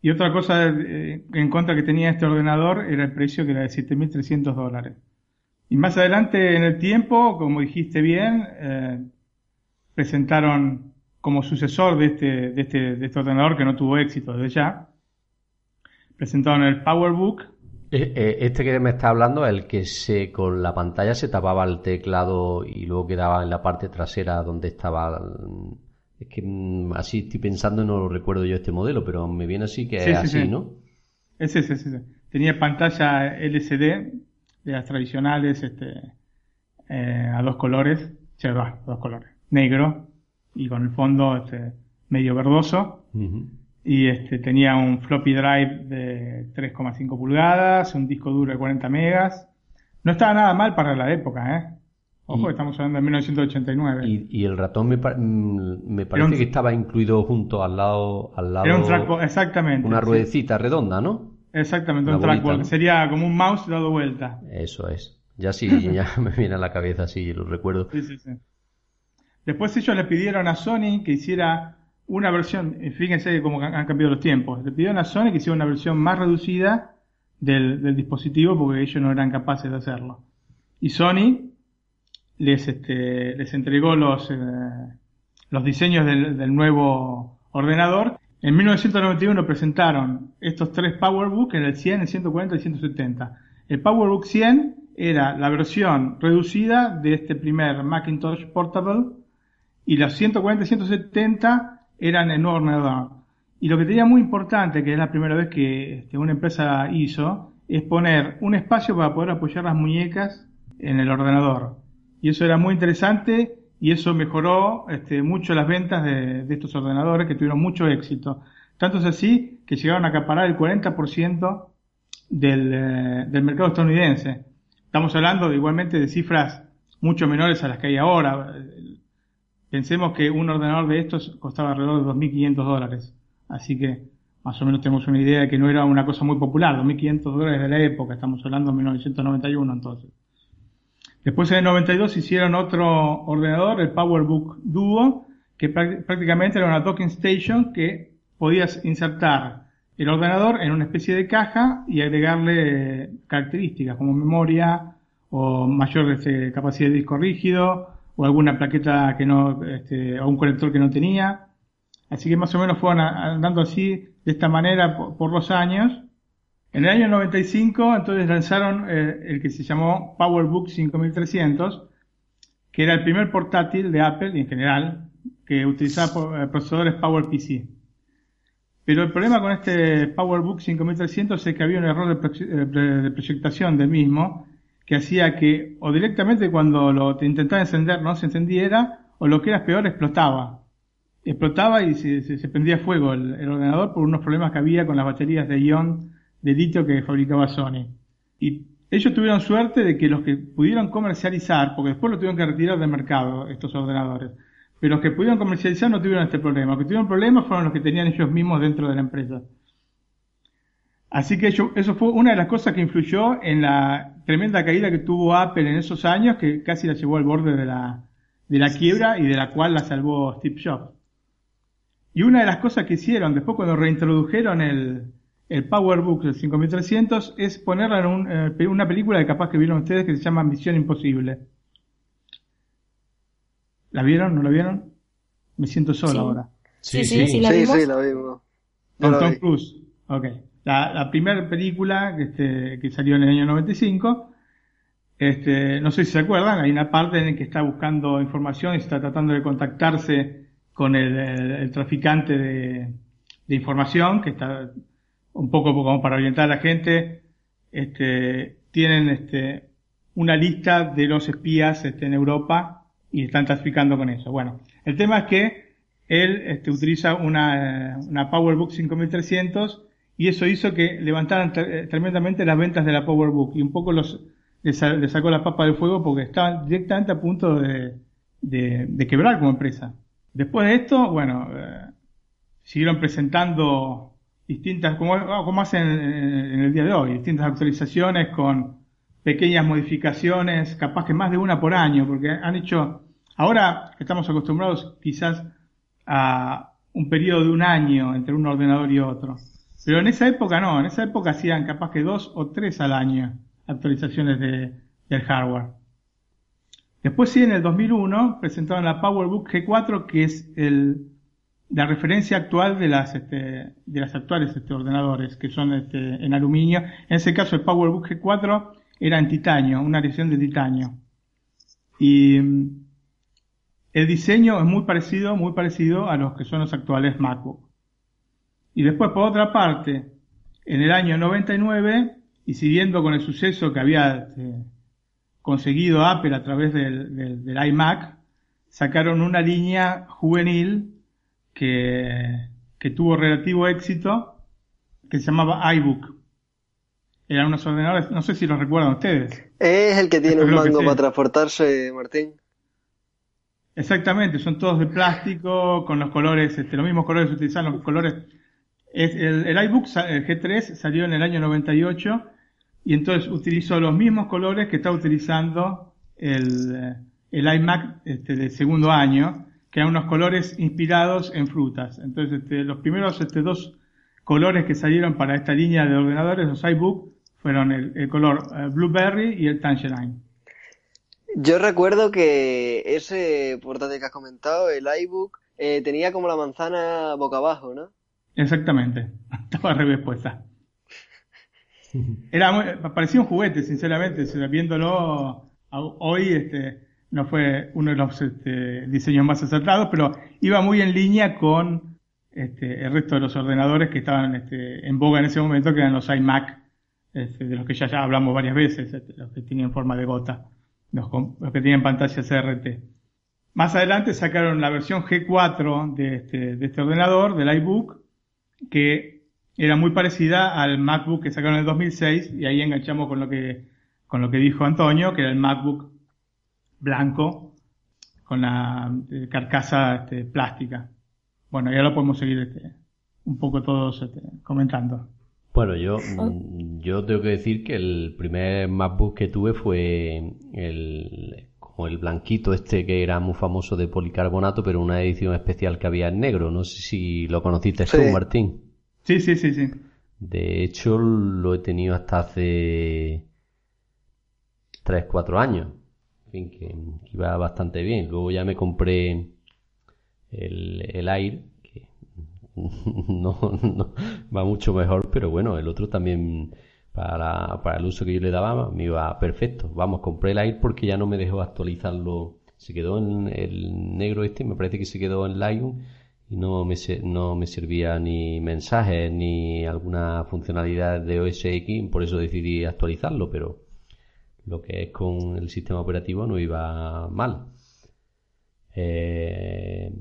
Y otra cosa eh, en contra que tenía este ordenador era el precio que era de 7.300 dólares. Y más adelante en el tiempo, como dijiste bien, eh, presentaron como sucesor de este, de, este, de este ordenador que no tuvo éxito desde ya, presentaron el PowerBook. Eh, eh, este que me está hablando es el que se con la pantalla se tapaba el teclado y luego quedaba en la parte trasera donde estaba. Es que mm, así estoy pensando, no lo recuerdo yo este modelo, pero me viene así que es así, ¿no? Ese, ese, ese. Tenía pantalla LCD de las tradicionales este, eh, a dos colores, o dos colores, negro y con el fondo este, medio verdoso. Y este, tenía un floppy drive de 3,5 pulgadas, un disco duro de 40 megas. No estaba nada mal para la época, ¿eh? Ojo, estamos hablando de 1989. Y, el ratón me, mm, me parece que estaba incluido junto al lado. Al lado era un trackball, exactamente. Una ruedecita redonda, ¿no? Exactamente, un trackball. Sería como un mouse dado vuelta. Eso es. Ya sí, ya me viene a la cabeza, sí, lo recuerdo. Sí, sí, sí. Después ellos le pidieron a Sony que hiciera una versión, fíjense cómo han cambiado los tiempos, le pidieron a Sony que hiciera una versión más reducida del, dispositivo porque ellos no eran capaces de hacerlo. Y Sony les, este, entregó los, eh, diseños del, del nuevo ordenador en 1991 presentaron estos tres PowerBook en el 100, el 140 y el 170. El PowerBook 100 era la versión reducida de este primer Macintosh Portable y los 140 y 170 eran ordenador. Y lo que tenía muy importante, que es la primera vez que este, una empresa hizo, es poner un espacio para poder apoyar las muñecas en el ordenador. Y eso era muy interesante y eso mejoró este, mucho las ventas de, estos ordenadores que tuvieron mucho éxito. Tanto es así que llegaron a acaparar el 40% del, eh, del mercado estadounidense. Estamos hablando igualmente de cifras mucho menores a las que hay ahora. Pensemos que un ordenador de estos costaba alrededor de 2.500 dólares. Así que más o menos tenemos una idea de que no era una cosa muy popular. 2.500 dólares de la época. Estamos hablando de 1991 entonces. Después en el 92 hicieron otro ordenador, el PowerBook Duo, que prácticamente era una docking station que podías insertar el ordenador en una especie de caja y agregarle características como memoria o mayor este, capacidad de disco rígido o alguna plaqueta que no, este, o un conector que no tenía. Así que más o menos fueron andando así, de esta manera, por los años. En el año 95 entonces lanzaron eh, el que se llamó PowerBook 5300, que era el primer portátil de Apple y en general que utilizaba eh, procesadores PowerPC. Pero el problema con este PowerBook 5300 es que había un error eh, de, proyectación del mismo que hacía que o directamente cuando lo intentaba encender no se encendiera o lo que era peor explotaba. Explotaba y se, prendía fuego el, el, ordenador por unos problemas que había con las baterías de ion de que fabricaba Sony. Y ellos tuvieron suerte de que los que pudieron comercializar, porque después lo tuvieron que retirar del mercado estos ordenadores, pero los que pudieron comercializar no tuvieron este problema. Los que tuvieron problemas fueron los que tenían ellos mismos dentro de la empresa. Así que eso fue una de las cosas que influyó en la tremenda caída que tuvo Apple en esos años, que casi la llevó al borde de la, de la quiebra y de la cual la salvó Steve Jobs. Y una de las cosas que hicieron después cuando reintrodujeron el, el PowerBook del 5300 es ponerla en eh, una película que capaz que vieron ustedes que se llama Misión Imposible. ¿La vieron? ¿No la vieron? Me siento solo ahora. Sí, sí, sí, la vimos. Sí, la vimos. Con Tom Cruise. Ok. La, primera película que, este, salió en el año 95, este, no sé si se acuerdan, hay una parte en la que está buscando información y está tratando de contactarse con el, traficante de, información, que está un poco como para orientar a la gente, este, tienen una lista de los espías este, en Europa y están traficando con eso. Bueno, el tema es que él utiliza una, una PowerBook 5300 y eso hizo que levantaran tremendamente las ventas de la PowerBook y un poco los le, sacó la papa del fuego porque estaban directamente a punto de, de, quebrar como empresa. Después de esto, bueno, eh, siguieron presentando distintas, como, como hacen en, el día de hoy, distintas actualizaciones con pequeñas modificaciones, capaz que más de una por año, porque han hecho, ahora estamos acostumbrados quizás a un periodo de un año entre un ordenador y otro. Pero en esa época no, en esa época hacían capaz que dos o tres al año actualizaciones de, del hardware. Después sí, en el 2001 presentaron la PowerBook G4, que es el, la referencia actual de las, este, de las actuales este, ordenadores, que son este, en aluminio. En ese caso, el PowerBook G4 era en titanio, una edición de titanio. Y el diseño es muy parecido, muy parecido a los que son los actuales MacBook. Y después, por otra parte, en el año 99 y siguiendo con el suceso que había eh, conseguido Apple a través del, iMac, sacaron una línea juvenil que, que tuvo relativo éxito, que se llamaba iBook. Eran unos ordenadores, no sé si los recuerdan ustedes. Es el que tiene un mando para transportarse, Martín. Exactamente, son todos de plástico, con los colores, este, los mismos colores utilizan los colores. El, iBook el G3 salió en el año 98 y entonces utilizó los mismos colores que está utilizando el, iMac este, de segundo año, que eran unos colores inspirados en frutas. Entonces, este, los primeros este, dos colores que salieron para esta línea de ordenadores, los iBook, fueron el, color eh, Blueberry y el Tangerine. Yo recuerdo que ese portátil que has comentado, el iBook, eh, tenía como la manzana boca abajo, ¿no? Exactamente, estaba revés puesta. Era parecía un juguete, sinceramente, viéndolo hoy, este, no fue uno de los este, diseños más acertados, pero iba muy en línea con este, el resto de los ordenadores que estaban este, en boga en ese momento, que eran los iMac, este, de los que ya, ya hablamos varias veces, este, los que tenían forma de gota, los, que tenían pantalla CRT. Más adelante sacaron la versión G4 de este, de este ordenador, del iBook, que era muy parecida al MacBook que sacaron en el 2006 y ahí enganchamos con lo que con lo que dijo Antonio, que era el MacBook blanco con la eh, carcasa este, plástica. Bueno, ya lo podemos seguir este, un poco todos este, comentando. Bueno, yo, mm, yo tengo que decir que el primer MacBook que tuve fue el, como el blanquito este que era muy famoso de policarbonato, pero una edición especial que había en negro. No sé si lo conociste tú, Martín. Sí, sí, sí, sí. De hecho, lo he tenido hasta hace 3, 4 años. En fin, que, iba bastante bien. Luego ya me compré el, el Air, que no, no, va mucho mejor, pero bueno, el otro también para, para el uso que yo le daba me iba perfecto. Vamos, compré el Air porque ya no me dejó actualizarlo. Se quedó en el negro este, me parece que se quedó en Lion y no me, no me servía ni mensajes ni alguna funcionalidad de OS X, por eso decidí actualizarlo, pero lo que es con el sistema operativo no iba mal. Eh,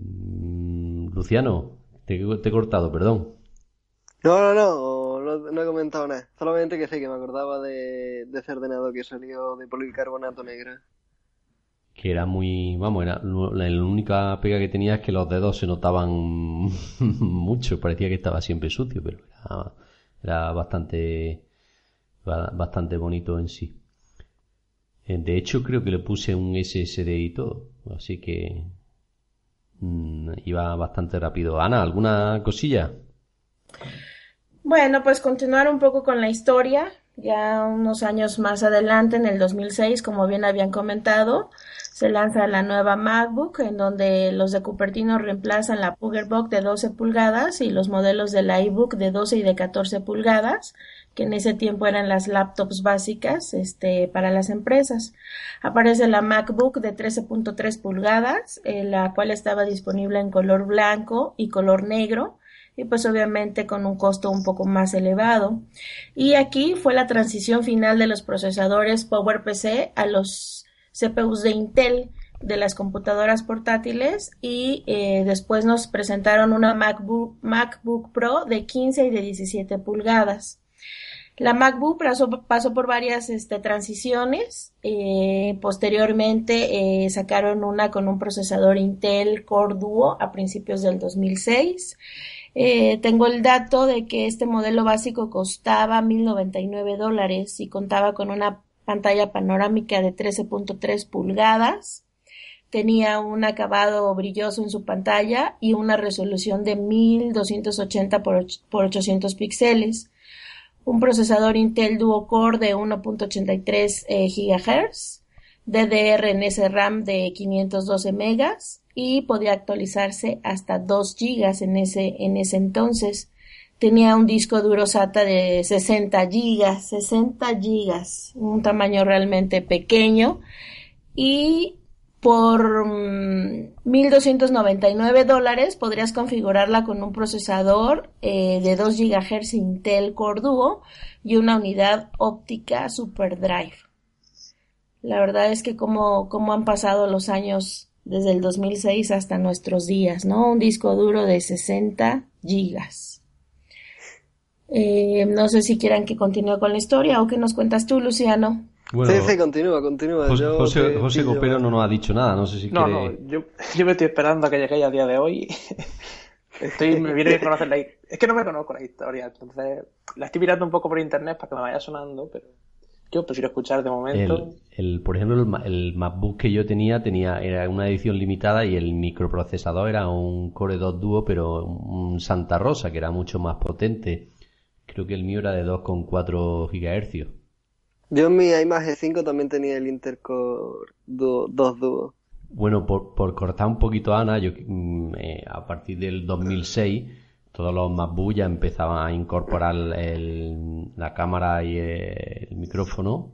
Luciano, te, he cortado, perdón. No, no, no, no, he comentado nada. Solamente que sé que me acordaba de, de ese ordenador que salió de policarbonato negra que era muy, vamos, era la, única pega que tenía es que los dedos se notaban mucho, parecía que estaba siempre sucio, pero era, bastante, bastante bonito en sí. Eh, de hecho, creo que le puse un SSD y todo, así que mm, iba bastante rápido. Ana, ¿alguna cosilla? Bueno, pues continuar un poco con la historia. Ya unos años más adelante, en el 2006, como bien habían comentado, se lanza la nueva MacBook en donde los de Cupertino reemplazan la PugerBook de 12 pulgadas y los modelos de la iBook de 12 y de 14 pulgadas, que en ese tiempo eran las laptops básicas este, para las empresas. Aparece la MacBook de 13.3 pulgadas, eh, la cual estaba disponible en color blanco y color negro y pues obviamente con un costo un poco más elevado. Y aquí fue la transición final de los procesadores PowerPC a los CPUs de Intel de las computadoras portátiles y eh, después nos presentaron una MacBook, MacBook Pro de 15 y de 17 pulgadas. La MacBook pasó, por varias este, transiciones. Eh, posteriormente eh, sacaron una con un procesador Intel Core Duo a principios del 2006. Tengo el dato de que este modelo básico costaba 1.099 dólares y contaba con una pantalla panorámica de 13.3 pulgadas, tenía un acabado brilloso en su pantalla y una resolución de 1280 por 800 píxeles, un procesador Intel Duo Core de 1.83 eh, GHz, DDR RAM de 512 megas y podía actualizarse hasta 2 gigas en ese, en ese entonces tenía un disco duro SATA de 60 gigas, 60 gigas, un tamaño realmente pequeño y por 1.299 mm, dólares podrías configurarla con un procesador eh, de 2 GHz Intel Core Duo y una unidad óptica SuperDrive. La verdad es que como, como han pasado los años desde el 2006 hasta nuestros días, ¿no? Un disco duro de 60 gigas. Eh, no sé si quieran que continúe con la historia o que nos cuentas tú, Luciano. sí, sí, continúa, continúa. José, José, Copero no nos ha dicho nada, no sé si no, No, yo, yo, me estoy esperando a que llegue a día de hoy. estoy, me viene a conocer la Es que no me conozco la historia, entonces la estoy mirando un poco por internet para que me vaya sonando, pero yo prefiero escuchar de momento. El, por ejemplo, el, el, MacBook que yo tenía tenía era una edición limitada y el microprocesador era un Core 2 Duo, pero un Santa Rosa, que era mucho más potente Creo que el mío era de 2,4 GHz. Yo en mi iMac 5 también tenía el Intercore 2 Duo. Bueno, por, por, cortar un poquito Ana, yo mm, eh, a partir del 2006 todos los MacBook ya empezaban a incorporar el, la cámara y el micrófono,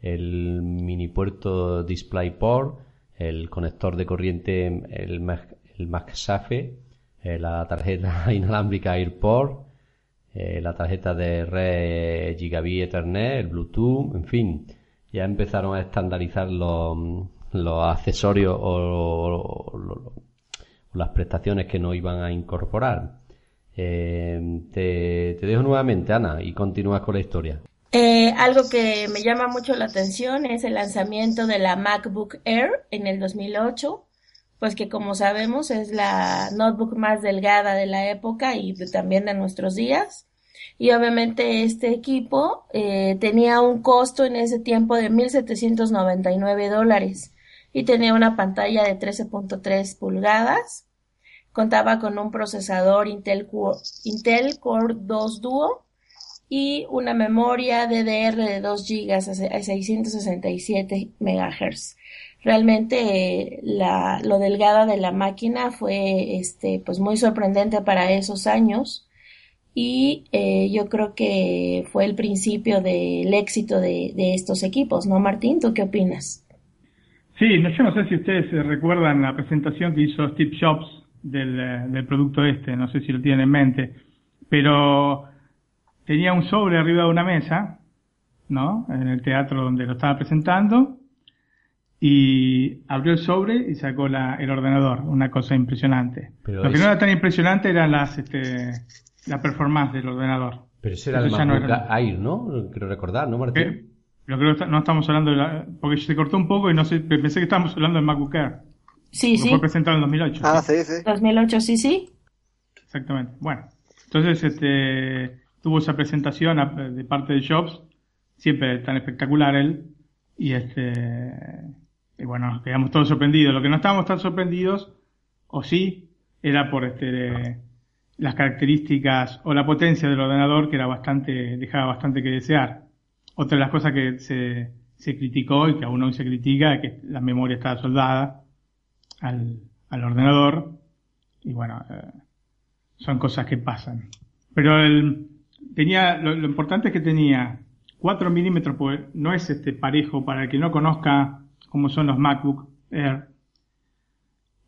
el mini puerto DisplayPort, el conector de corriente, el, el MagSafe, eh, la tarjeta inalámbrica AirPort, eh, la tarjeta de red Gigabit Ethernet, el Bluetooth, en fin, ya empezaron a estandarizar los, los accesorios o, las prestaciones que no iban a incorporar. Eh, te, dejo nuevamente, Ana, y continúas con la historia. Eh, algo que me llama mucho la atención es el lanzamiento de la MacBook Air en el 2008, pues que como sabemos es la notebook más delgada de la época y también de nuestros días y obviamente este equipo eh, tenía un costo en ese tiempo de 1.799 dólares y tenía una pantalla de 13.3 pulgadas. Contaba con un procesador Intel Core, Intel Core 2 Duo y una memoria DDR de 2 GB a 667 MHz. Realmente la, lo delgada de la máquina fue este, pues muy sorprendente para esos años y eh, yo creo que fue el principio del éxito de, estos equipos, ¿no, Martín? ¿Tú qué opinas? Sí, yo no sé si ustedes recuerdan la presentación que hizo Steve Jobs del, eh, del producto este, no sé si lo tienen en mente, pero tenía un sobre arriba de una mesa, ¿no? En el teatro donde lo estaba presentando, y abrió el sobre y sacó la, el ordenador, una cosa impresionante. lo que no era tan impresionante eran las, este, la performance del ordenador. Pero ese era el MacBook Air, ¿no? Quiero recordar, ¿no, Martín? Eh, lo que no estamos hablando de la, porque se cortó un poco y no sé, pensé que estábamos hablando del MacBook Air. Sí, sí. Fue presentado en 2008. Ah, sí, sí. 2008, sí, sí. Exactamente. Bueno, entonces este tuvo esa presentación de parte de Jobs, siempre tan espectacular él, y este y bueno, quedamos todos sorprendidos. Lo que no estábamos tan sorprendidos, o sí, era por este las características o la potencia del ordenador que era bastante, dejaba bastante que desear. Otra de las cosas que se, se criticó y que aún hoy se critica que la memoria estaba soldada al, al ordenador y bueno, eh, son cosas que pasan. Pero el, tenía, lo, lo, importante es que tenía 4 milímetros, pues no es este parejo, para el que no conozca cómo son los MacBook Air,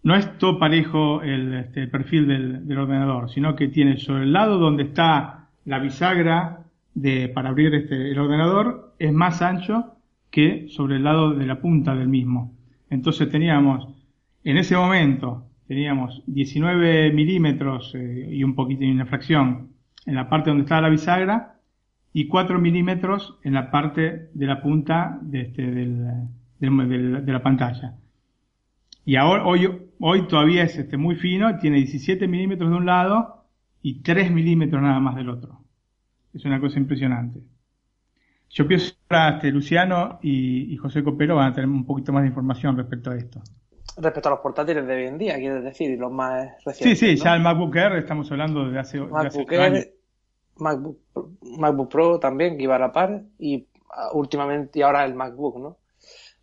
no es todo parejo el, este, el perfil del, del, ordenador, sino que tiene sobre el lado donde está la bisagra de, para abrir este, el ordenador, es más ancho que sobre el lado de la punta del mismo. Entonces teníamos, en ese momento, teníamos 19 milímetros eh, y un poquito y una fracción en la parte donde estaba la bisagra y 4 milímetros en la parte de la punta de, este, del, de la pantalla. Y ahora, hoy, hoy todavía es este, muy fino, tiene 17 milímetros de un lado y 3 milímetros nada más del otro. Es una cosa impresionante. Yo pienso que este, Luciano y, y, José Copero van a tener un poquito más de información respecto a esto. Respecto a los portátiles de hoy en día, quieres decir, los más recientes. Sí, sí, ¿no? ya el MacBook Air estamos hablando de hace, MacBook de hace Air, MacBook, MacBook Pro también, que iba a la par, y últimamente, y ahora el MacBook, ¿no?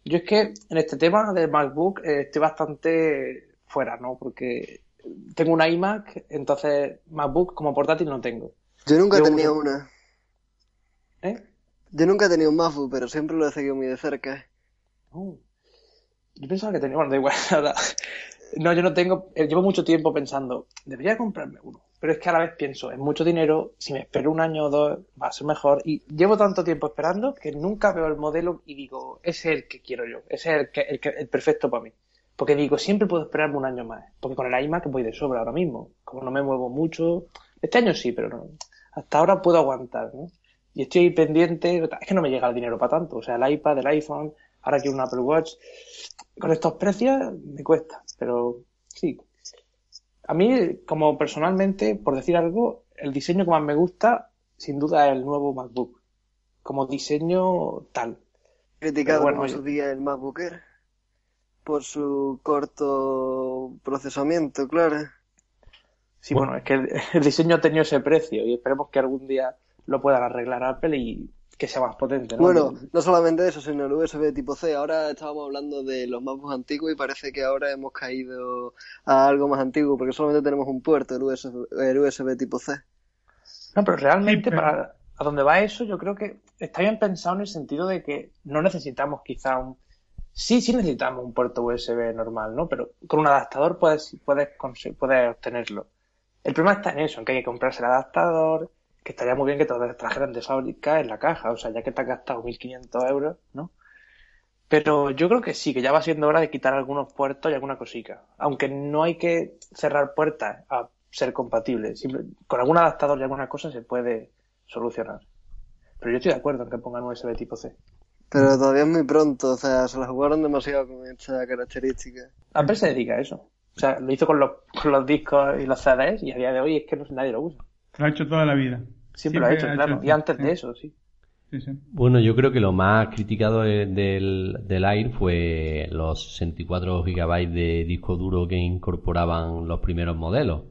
Yo es que en este tema del MacBook eh, estoy bastante fuera, ¿no? Porque tengo una iMac, entonces MacBook como portátil no tengo. Yo nunca he tenido una. ¿Eh? Yo nunca he tenido un MacBook, pero siempre lo he seguido muy de cerca. Oh. Yo pensaba que tenía, bueno, da igual, ahora. No, yo no tengo, eh, llevo mucho tiempo pensando, debería comprarme uno. Pero es que a la vez pienso, es mucho dinero, si me espero un año o dos va a ser mejor. Y llevo tanto tiempo esperando que nunca veo el modelo y digo, es el que quiero yo, es el, que, el, que, el perfecto para mí. Porque digo, siempre puedo esperarme un año más. Porque con el iMac voy de sobra ahora mismo. Como no me muevo mucho, este año sí, pero no. Hasta ahora puedo aguantar, ¿no? Y estoy pendiente, es que no me llega el dinero para tanto. O sea, el iPad, el iPhone, ahora quiero un Apple Watch. Con estos precios me cuesta, pero sí. A mí, como personalmente, por decir algo, el diseño que más me gusta, sin duda, es el nuevo MacBook. Como diseño tal. Criticado bueno, en su día el MacBook Air por su corto procesamiento, claro. Sí, bueno, es que el, el, diseño ha tenido ese precio y esperemos que algún día lo puedan arreglar Apple y que sea más potente, ¿no? Bueno, no solamente eso, sino el USB tipo C. Ahora estábamos hablando de los MacBooks antiguos y parece que ahora hemos caído a algo más antiguo porque solamente tenemos un puerto, el USB, el USB tipo C. No, pero realmente sí, pero... para a donde va eso, yo creo que está bien pensado en el sentido de que no necesitamos quizá un sí, sí necesitamos un puerto USB normal, ¿no? Pero con un adaptador puedes, puedes, puedes obtenerlo. El problema está en eso, en que hay que comprarse el adaptador, que estaría muy bien que te lo trajeran de fábrica en la caja, o sea, ya que te has gastado 1.500 euros, ¿no? Pero yo creo que sí, que ya va siendo hora de quitar algunos puertos y alguna cosica. Aunque no hay que cerrar puertas a ser compatibles. Simple, con algún adaptador y alguna cosa se puede solucionar. Pero yo estoy de acuerdo en que pongan USB tipo C. Pero todavía es muy pronto, o sea, se la jugaron demasiado con esta característica. Apple se dedica a eso. O sea, lo hizo con los, con los discos y los CDs y a día de hoy es que no, nadie lo usa. Lo ha hecho toda la vida. Siempre, Siempre lo ha hecho, ha claro. Hecho, y antes sí. de eso, sí. Sí, sí. Bueno, yo creo que lo más criticado del, del Air fue los 64 GB de disco duro que incorporaban los primeros modelos.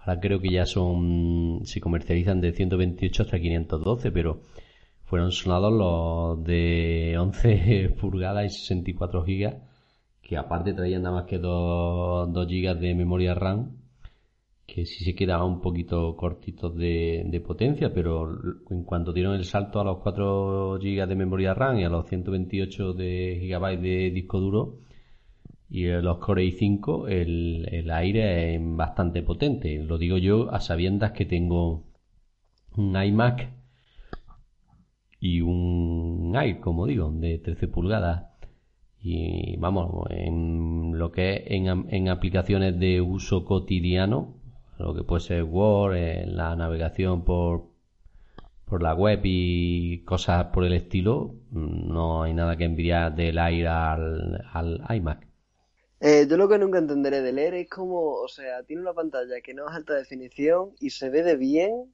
Ahora creo que ya son se comercializan de 128 hasta 512, pero fueron sonados los de 11 pulgadas y 64 GB, que aparte traían nada más que 2, 2 GB de memoria RAM que sí se quedaban un poquito cortitos de, potencia, pero en cuanto dieron el salto a los 4 GB de memoria RAM y a los 128 de GB de disco duro y los Core i5, el, el aire es bastante potente. Lo digo yo a sabiendas que tengo un iMac y un Air, como digo, de 13 pulgadas. Y vamos, en lo que es en, en aplicaciones de uso cotidiano, lo que puede ser Word, en la navegación por, por la web y cosas por el estilo, no hay nada que envidiar del Air al, al iMac. Eh, yo lo que nunca entenderé del Air es como, o sea, tiene una pantalla que no es alta definición y se ve de bien.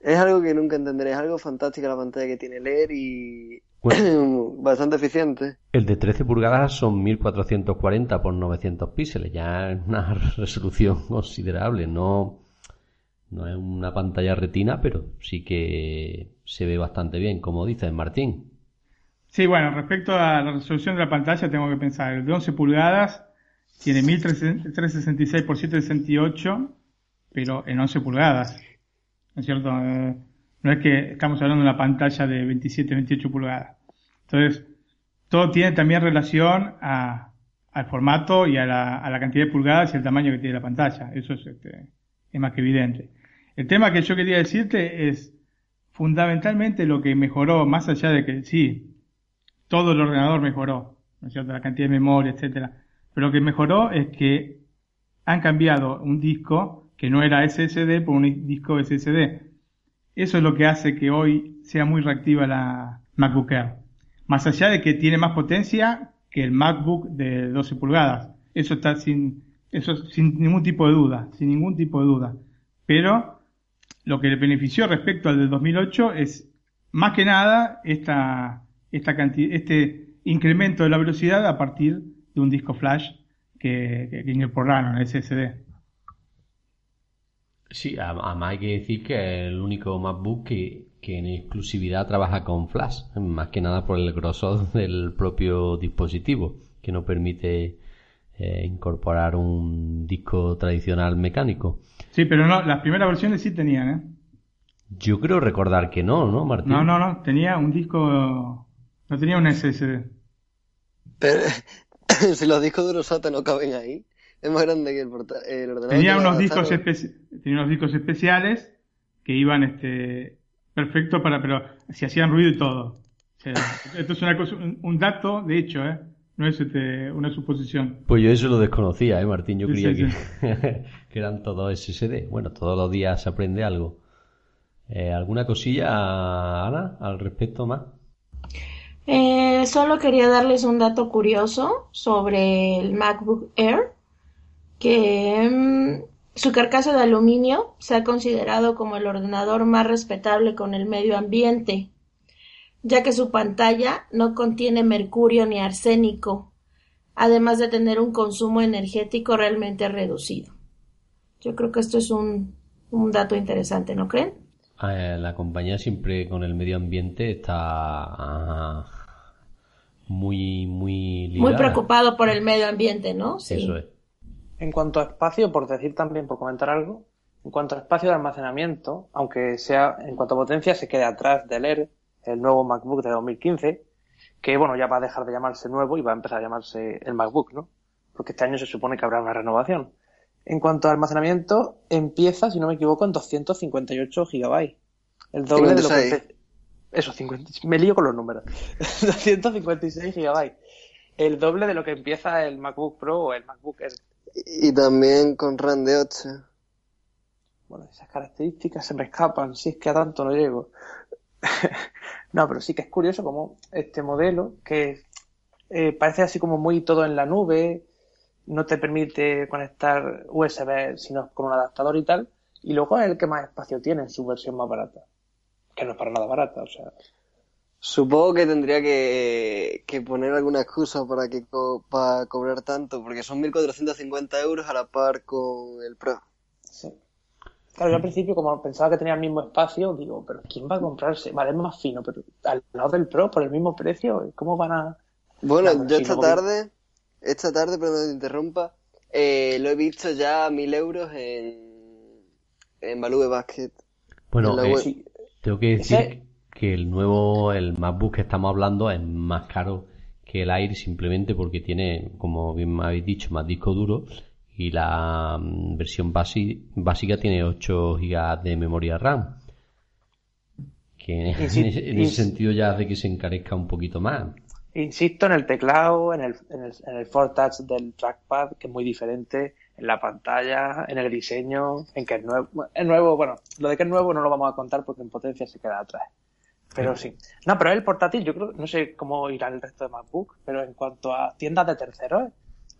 Es algo que nunca entenderé, es algo fantástico la pantalla que tiene el Air y bueno, bastante eficiente. El de 13 pulgadas son 1440 por 900 píxeles, ya es una resolución considerable, no, no es una pantalla retina, pero sí que se ve bastante bien, como dice Martín. Sí, bueno, respecto a la resolución de la pantalla, tengo que pensar, el de 11 pulgadas tiene 1366 por 768, pero en 11 pulgadas. ¿No es cierto? Eh, no es que estamos hablando de una pantalla de 27, 28 pulgadas. Entonces, todo tiene también relación a, al formato y a la, a la, cantidad de pulgadas y el tamaño que tiene la pantalla. Eso es, este, es más que evidente. El tema que yo quería decirte es fundamentalmente lo que mejoró, más allá de que sí, todo el ordenador mejoró, ¿no es cierto? La cantidad de memoria, etcétera. Pero lo que mejoró es que han cambiado un disco que no era SSD por un disco SSD. Eso es lo que hace que hoy sea muy reactiva la MacBook Air. Más allá de que tiene más potencia que el MacBook de 12 pulgadas. Eso está sin, eso sin ningún tipo de duda, sin ningún tipo de duda. Pero lo que le benefició respecto al del 2008 es más que nada esta, esta cantidad, este incremento de la velocidad a partir de un disco flash que, que, incorporaron, el SSD. Sí, además hay que decir que es el único MacBook que, que en exclusividad trabaja con flash, más que nada por el grosor del propio dispositivo, que no permite eh, incorporar un disco tradicional mecánico. Sí, pero no, las primeras versiones sí tenían, ¿eh? Yo creo recordar que no, ¿no, Martín? No, no, no, tenía un disco, no tenía un SSD. Pero si los discos duros SATA no caben ahí, es más grande que el, porta el ordenador. Tenía unos, discos tenía unos discos especiales que iban este perfecto para, pero si hacían ruido y todo. O sea, esto es una cosa, un, un, dato, de hecho, ¿eh? No es este, una suposición. Pues yo eso lo desconocía, ¿eh, Martín? Yo sí, creía sí, que, sí. que, eran todos SSD. Bueno, todos los días se aprende algo. Eh, ¿Alguna cosilla, Ana, al respecto más? Eh, solo quería darles un dato curioso sobre el MacBook Air, que mmm, su carcasa de aluminio se ha considerado como el ordenador más respetable con el medio ambiente, ya que su pantalla no contiene mercurio ni arsénico, además de tener un consumo energético realmente reducido. Yo creo que esto es un, un dato interesante, ¿no creen? Eh, la compañía siempre con el medio ambiente está muy, muy ligada. Muy preocupado por el medio ambiente, ¿no? Sí. Eso es. En cuanto a espacio, por decir también, por comentar algo, en cuanto a espacio de almacenamiento, aunque sea en cuanto a potencia, se quede atrás del Air, el nuevo MacBook de 2015, que bueno, ya va a dejar de llamarse nuevo y va a empezar a llamarse el MacBook, ¿no? Porque este año se supone que habrá una renovación. En cuanto a almacenamiento, empieza, si no me equivoco, en 258 GB. El doble 56. de lo que... Eso, 50... me lío con los números. 256 GB. El doble de lo que empieza el MacBook Pro o el MacBook Air. Y también con RAM de 8. Bueno, esas características se me escapan, si es que a tanto no llego. no, pero sí que es curioso como este modelo, que eh, parece así como muy todo en la nube, no te permite conectar USB sino con un adaptador y tal, y luego es el que más espacio tiene en su versión más barata, que no es para nada barata, o sea. Supongo que tendría que, que poner alguna excusa para que co para cobrar tanto, porque son 1.450 euros a la par con el Pro. Sí. Claro, yo al principio, como pensaba que tenía el mismo espacio, digo, pero ¿quién va a comprarse? Vale, es más fino, pero al lado del Pro, por el mismo precio, ¿cómo van a...? Bueno, no, yo esta tarde, esta tarde, perdón que te interrumpa, eh, lo he visto ya a 1.000 euros en, en Value Basket. Bueno, eh, sí. tengo que decir ¿Ese? Que el nuevo, el MacBook que estamos hablando es más caro que el Air simplemente porque tiene, como bien me habéis dicho, más disco duro y la um, versión básica tiene 8 GB de memoria RAM. Que en, ese, en ese sentido ya hace que se encarezca un poquito más. Insisto en el teclado, en el, en el, en el Touch del trackpad, que es muy diferente, en la pantalla, en el diseño, en que es nuevo. Es nuevo, bueno, lo de que es nuevo no lo vamos a contar porque en potencia se queda atrás. Pero sí. No, pero el portátil, yo creo, no sé cómo irá el resto de MacBook, pero en cuanto a tiendas de terceros,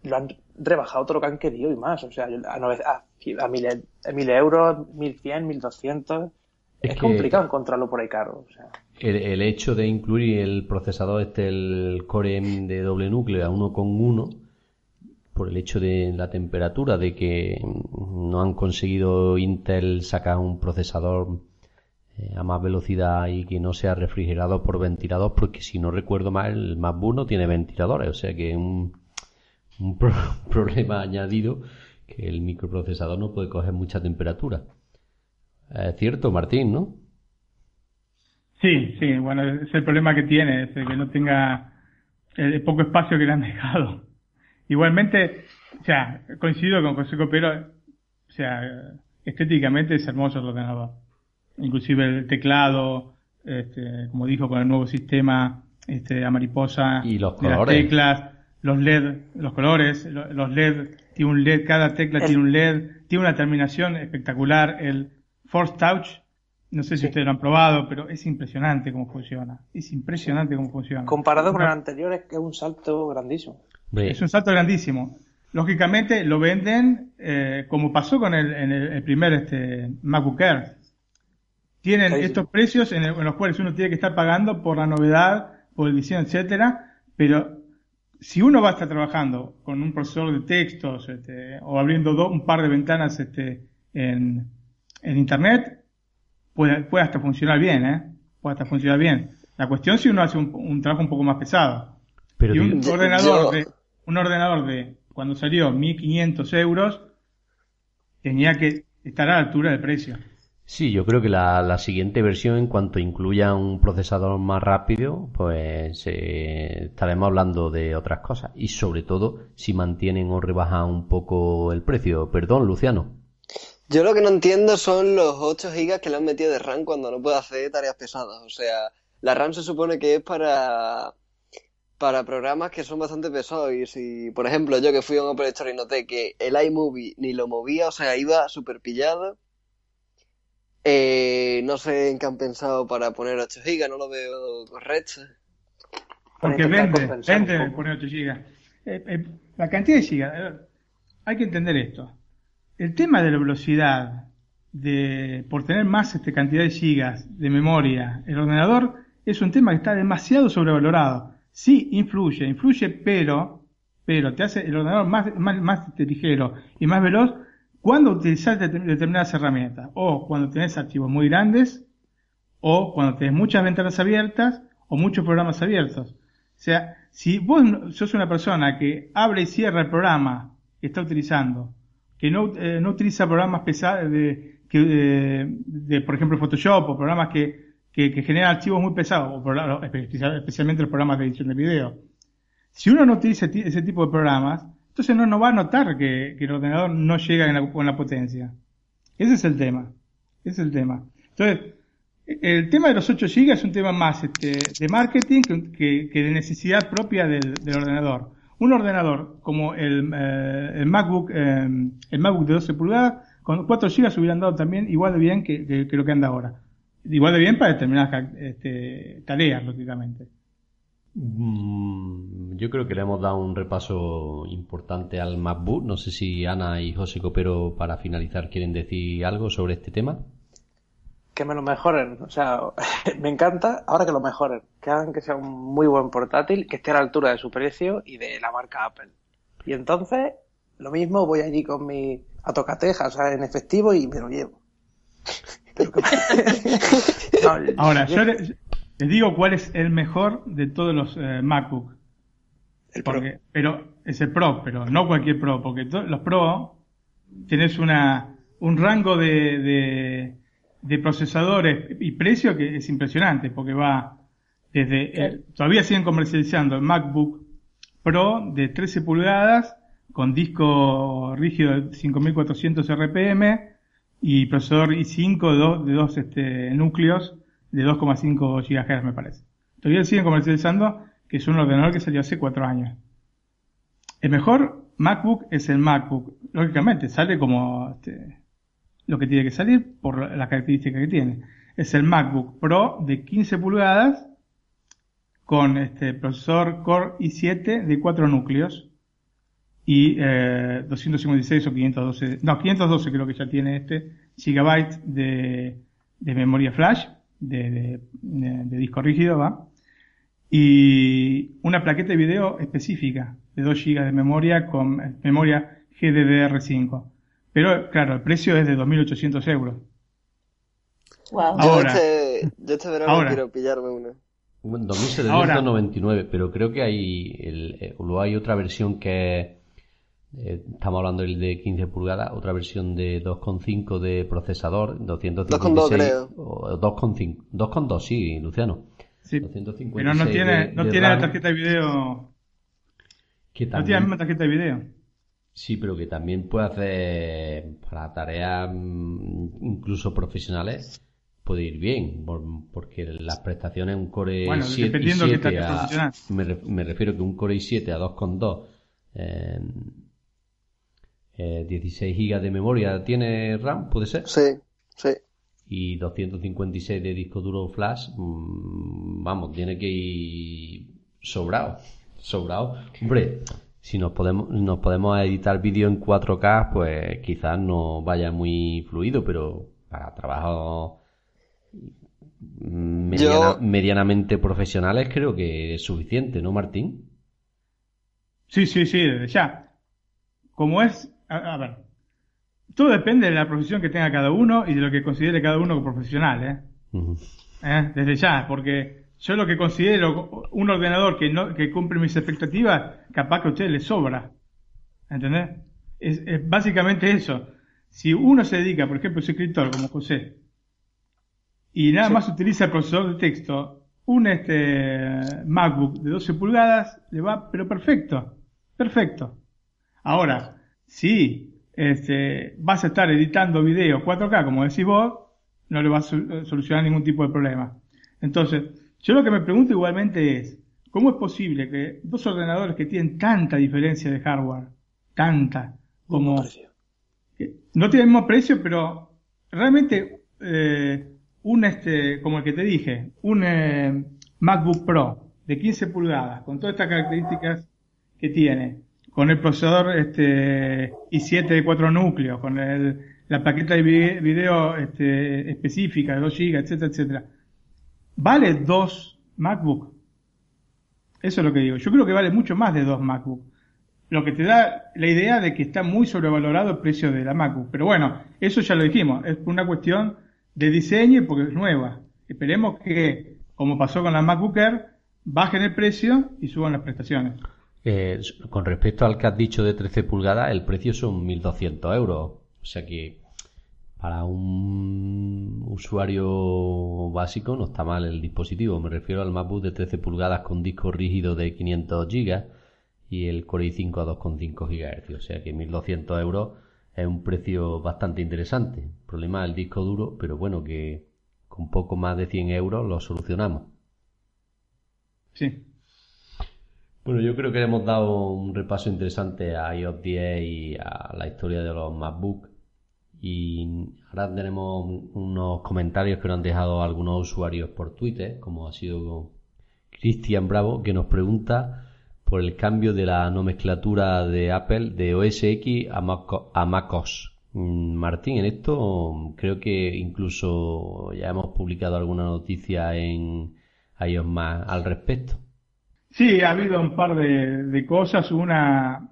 lo han rebajado todo lo que han querido y más. O sea, a, a, a mil, a mil euros, mil cien, mil doscientos. Es, es complicado encontrarlo por ahí caro. O sea. el, el, hecho de incluir el procesador este, el Core M de doble núcleo a 1,1, por el hecho de la temperatura, de que no han conseguido Intel sacar un procesador eh, a más velocidad y que no sea refrigerado por ventilador, porque si no recuerdo mal, el MacBook no tiene ventiladores, o sea que un, un problema añadido que el microprocesador no puede coger mucha temperatura. Es cierto, Martín, ¿no? Sí, sí, bueno, es el problema que tiene, es que no tenga el poco espacio que le han dejado. Igualmente, o sea, coincido con José Copero, o sea, estéticamente es hermoso el ordenador. Inclusive el teclado, este, como dijo, con el nuevo sistema este, a mariposa, y los de las teclas, los LED, los colores, lo- los LED, tiene un LED, cada tecla tiene un LED, tiene una terminación espectacular, el Force Touch, no sé si ustedes lo han probado, pero es impresionante cómo funciona, es impresionante cómo funciona. Comparado con el anterior es que es un salto grandísimo. Es un salto grandísimo. Lógicamente lo venden eh, como pasó con el, en el, el primer este, MacBook Air. Tienen sí. estos precios en, el- en los cuales uno tiene que estar pagando por la novedad, por el diseño, etcétera, pero si uno va a estar trabajando con un procesador de textos este, o abriendo do- un par de ventanas este, en, en internet, puede, puede hasta funcionar bien, ¿eh? Puede hasta funcionar bien. La cuestión es si uno hace un, un trabajo un poco más pesado. pero Y un ordenador yo- de, un ordenador de, cuando salió 1500 euros, tenía que estar a la altura del precio. Sí, yo creo que la, la siguiente versión, en cuanto incluya un procesador más rápido, pues eh, estaremos hablando de otras cosas. Y sobre todo, si mantienen o rebajan un poco el precio. Perdón, Luciano. Yo lo que no entiendo son los 8 gigas que le han metido de RAM cuando no puede hacer tareas pesadas. O sea, la RAM se supone que es para, para programas que son bastante pesados. Y si, por ejemplo, yo que fui a un Apple Store y noté que el iMovie ni lo movía, o sea, iba súper pillado. Eh, no sé en qué han pensado para poner 8 gigas, no lo veo correcto. Porque vende, vende poner 8 GB. Eh, eh, la cantidad de gigas, ver, hay que entender esto. El tema de la velocidad, de por tener más este, cantidad de gigas de memoria, el ordenador es un tema que está demasiado sobrevalorado. Sí, influye, influye, pero, pero te hace el ordenador más, más, más este, ligero y más veloz cuando utilizas determin- determinadas herramientas. O cuando tenés archivos muy grandes, o cuando tenés muchas ventanas abiertas, o muchos programas abiertos. O sea, si vos sos una persona que abre y cierra el programa que está utilizando, que no, eh, no utiliza programas pesados de, que, eh, de, por ejemplo, Photoshop o programas que, que, que generan archivos muy pesados, o progra- espe- especialmente los programas de edición de video. Si uno no utiliza ti- ese tipo de programas, entonces no, no va a notar que, el ordenador no llega con la potencia. Ese es el tema. Ese es el tema. Entonces, el tema de los 8 GB es un tema más este, de marketing que, de necesidad propia del, ordenador. Un ordenador como el, eh, el MacBook, eh, el MacBook de 12 pulgadas, con 4 GB hubieran dado también igual de bien que, que- que lo que anda ahora. Igual de bien para determinadas este, tareas, lógicamente. Mm, Yo creo que le hemos dado un repaso importante al MacBook. No sé si Ana y José Copero, para finalizar, quieren decir algo sobre este tema. Que me lo mejoren. O sea, me encanta ahora que lo mejoren. Que hagan que sea un muy buen portátil, que esté a la altura de su precio y de la marca Apple. Y entonces, lo mismo, voy allí con mi a tocateja, o sea, en efectivo y me lo llevo. Pero que- No, Ahora, yo les, les digo cuál es el mejor de todos los eh, MacBook. El Pro. Pero es el Pro, pero no cualquier Pro, porque los Pro tenés una, un rango de, de, de procesadores y precio que es impresionante, porque va desde, el- todavía siguen comercializando el MacBook Pro de 13 pulgadas con disco rígido de 5400 RPM y procesador i5 de dos, de dos este, núcleos de 2,5 GHz me parece. Todavía siguen comercializando que es un ordenador que salió hace cuatro años. El mejor MacBook es el MacBook. Lógicamente, sale como este, lo que tiene que salir por las características que tiene. Es el MacBook Pro de 15 pulgadas con este procesador Core i7 de 4 núcleos y eh, 256 o 512, no, 512 creo que ya tiene este, gigabytes de, de memoria flash, de, de- de- de disco rígido, ¿va? Y una plaqueta de video específica de 2 GB de memoria con eh, memoria GDDR5. Pero claro, el precio es de 2.800 euros. Wow. Yo Ahora. este, yo este verano Ahora. quiero pillarme una. Bueno, 2799, pero creo que hay, el, eh, hay otra versión que es, eh, estamos hablando del de 15 pulgadas, otra versión de 2.5 de procesador, 256 2,2 creo. o 2.5, 2.2 sí, Luciano. Sí. 256 Pero no tiene, de- no de tiene la tarjeta de video. que No tiene la también- misma tarjeta de video. Sí, pero que también puede hacer para tareas mm, incluso profesionales, puede ir bien, por- porque las prestaciones un Core Bueno, 7 dependiendo de qué i7 tarea a, profesional. me, re- me refiero que un Core i7 a 2.2 eh, eh, 16 GB de memoria tiene RAM, puede ser, Sí, sí. y 256 de disco duro flash, mm, vamos, tiene que ir sobrado, sobrado. Hombre, si nos podemos, nos podemos editar vídeo en 4K, pues quizás no vaya muy fluido, pero para trabajos mm, mediana- Yo- medianamente profesionales creo que es suficiente, ¿no, Martín? Sí, sí, sí, ya. Como es, a, a ver, todo depende de la profesión que tenga cada uno y de lo que considere cada uno como profesional, ¿eh? ¿Eh? Desde ya, porque yo lo que considero un ordenador que no que cumple mis expectativas, capaz que a usted le sobra. ¿Entendés? Es, es básicamente eso. Si uno se dedica, por ejemplo, es escritor como José, y nada más utiliza el procesador de texto, un este MacBook de 12 pulgadas le va, pero perfecto, perfecto. Ahora, si este, vas a estar editando video 4K, como decís vos, no le va a sol- solucionar ningún tipo de problema. Entonces, yo lo que me pregunto igualmente es, ¿cómo es posible que dos ordenadores que tienen tanta diferencia de hardware, tanta, como que no tienen el mismo precio, pero realmente eh, un este, como el que te dije, un eh, MacBook Pro de 15 pulgadas con todas estas características que tiene, con el procesador este i7 de 4 núcleos, con el, la plaqueta de vi- video este, específica de 2 GB, etcétera, etcétera. Vale dos MacBook. Eso es lo que digo. Yo creo que vale mucho más de dos MacBook. Lo que te da la idea de que está muy sobrevalorado el precio de la MacBook. Pero bueno, eso ya lo dijimos. Es una cuestión de diseño y porque es nueva. Esperemos que, como pasó con la MacBook Air, bajen el precio y suban las prestaciones. Eh, con respecto al que has dicho de 13 pulgadas, el precio son 1.200 euros. O sea que para un usuario básico no está mal el dispositivo. Me refiero al MacBook de 13 pulgadas con disco rígido de 500 GB y el Core i5 a 2,5 GHz. O sea que 1.200 euros es un precio bastante interesante. El problema es el disco duro, pero bueno, que con poco más de 100 euros lo solucionamos. Sí. Bueno, yo creo que hemos dado un repaso interesante a iOS 10 y a la historia de los MacBook. Y ahora tenemos unos comentarios que nos han dejado algunos usuarios por Twitter, como ha sido Cristian Bravo, que nos pregunta por el cambio de la nomenclatura de Apple de OS X a, a MacOS. Mm, Martín, en esto creo que incluso ya hemos publicado alguna noticia en iOS más al respecto. Sí, ha habido un par de, de cosas. Una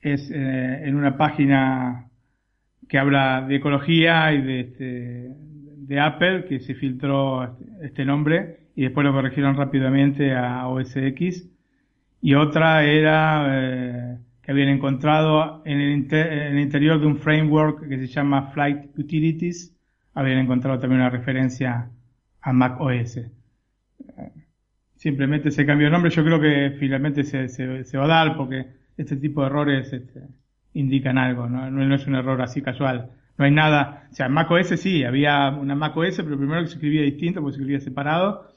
es eh, en una página que habla de ecología y de, este, de Apple, que se filtró este, este nombre y después lo corrigieron rápidamente a OS X. Y otra era eh, que habían encontrado en el, inter- en el interior de un framework que se llama Flight Utilities, habían encontrado también una referencia a Mac OS simplemente se cambió el nombre. Yo creo que finalmente se, se, va a dar porque este tipo de errores este, indican algo, ¿no? Es un error así casual. No hay nada, o sea, Mac OS sí, había una Mac OS, pero primero que se escribía distinto porque se escribía separado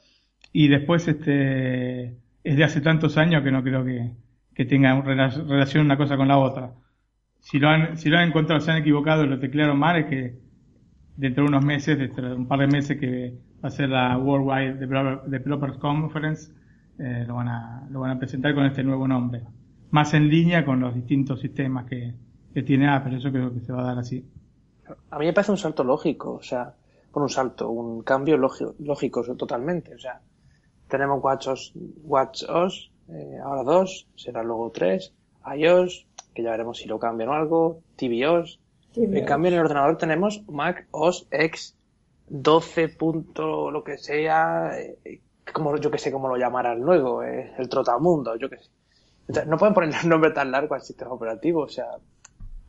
y después este es de hace tantos años que no creo que, tenga rela- relación una cosa con la otra. Si lo han, encontrado, se han equivocado lo teclearon mal, es que dentro de unos meses, dentro de un par de meses que va a ser la Worldwide Developer- Developers Conference, eh, lo, van a, lo van a presentar con este nuevo nombre. Más en línea con los distintos sistemas que, que tiene Apple, eso creo que se va a dar así. A mí me parece un salto lógico, o sea, bueno, un salto, un cambio lógico, lógico totalmente, o sea, tenemos WatchOS, WatchOS eh, ahora dos, será luego tres, iOS, que ya veremos si lo cambian o algo, tvOS, en cambio en el ordenador tenemos Mac OS X, 12 puntos, lo que sea, eh, como yo que sé cómo lo llamarán luego, eh, el trotamundo, yo que sé. Entonces, no pueden ponerle un nombre tan largo al sistema operativo, o sea,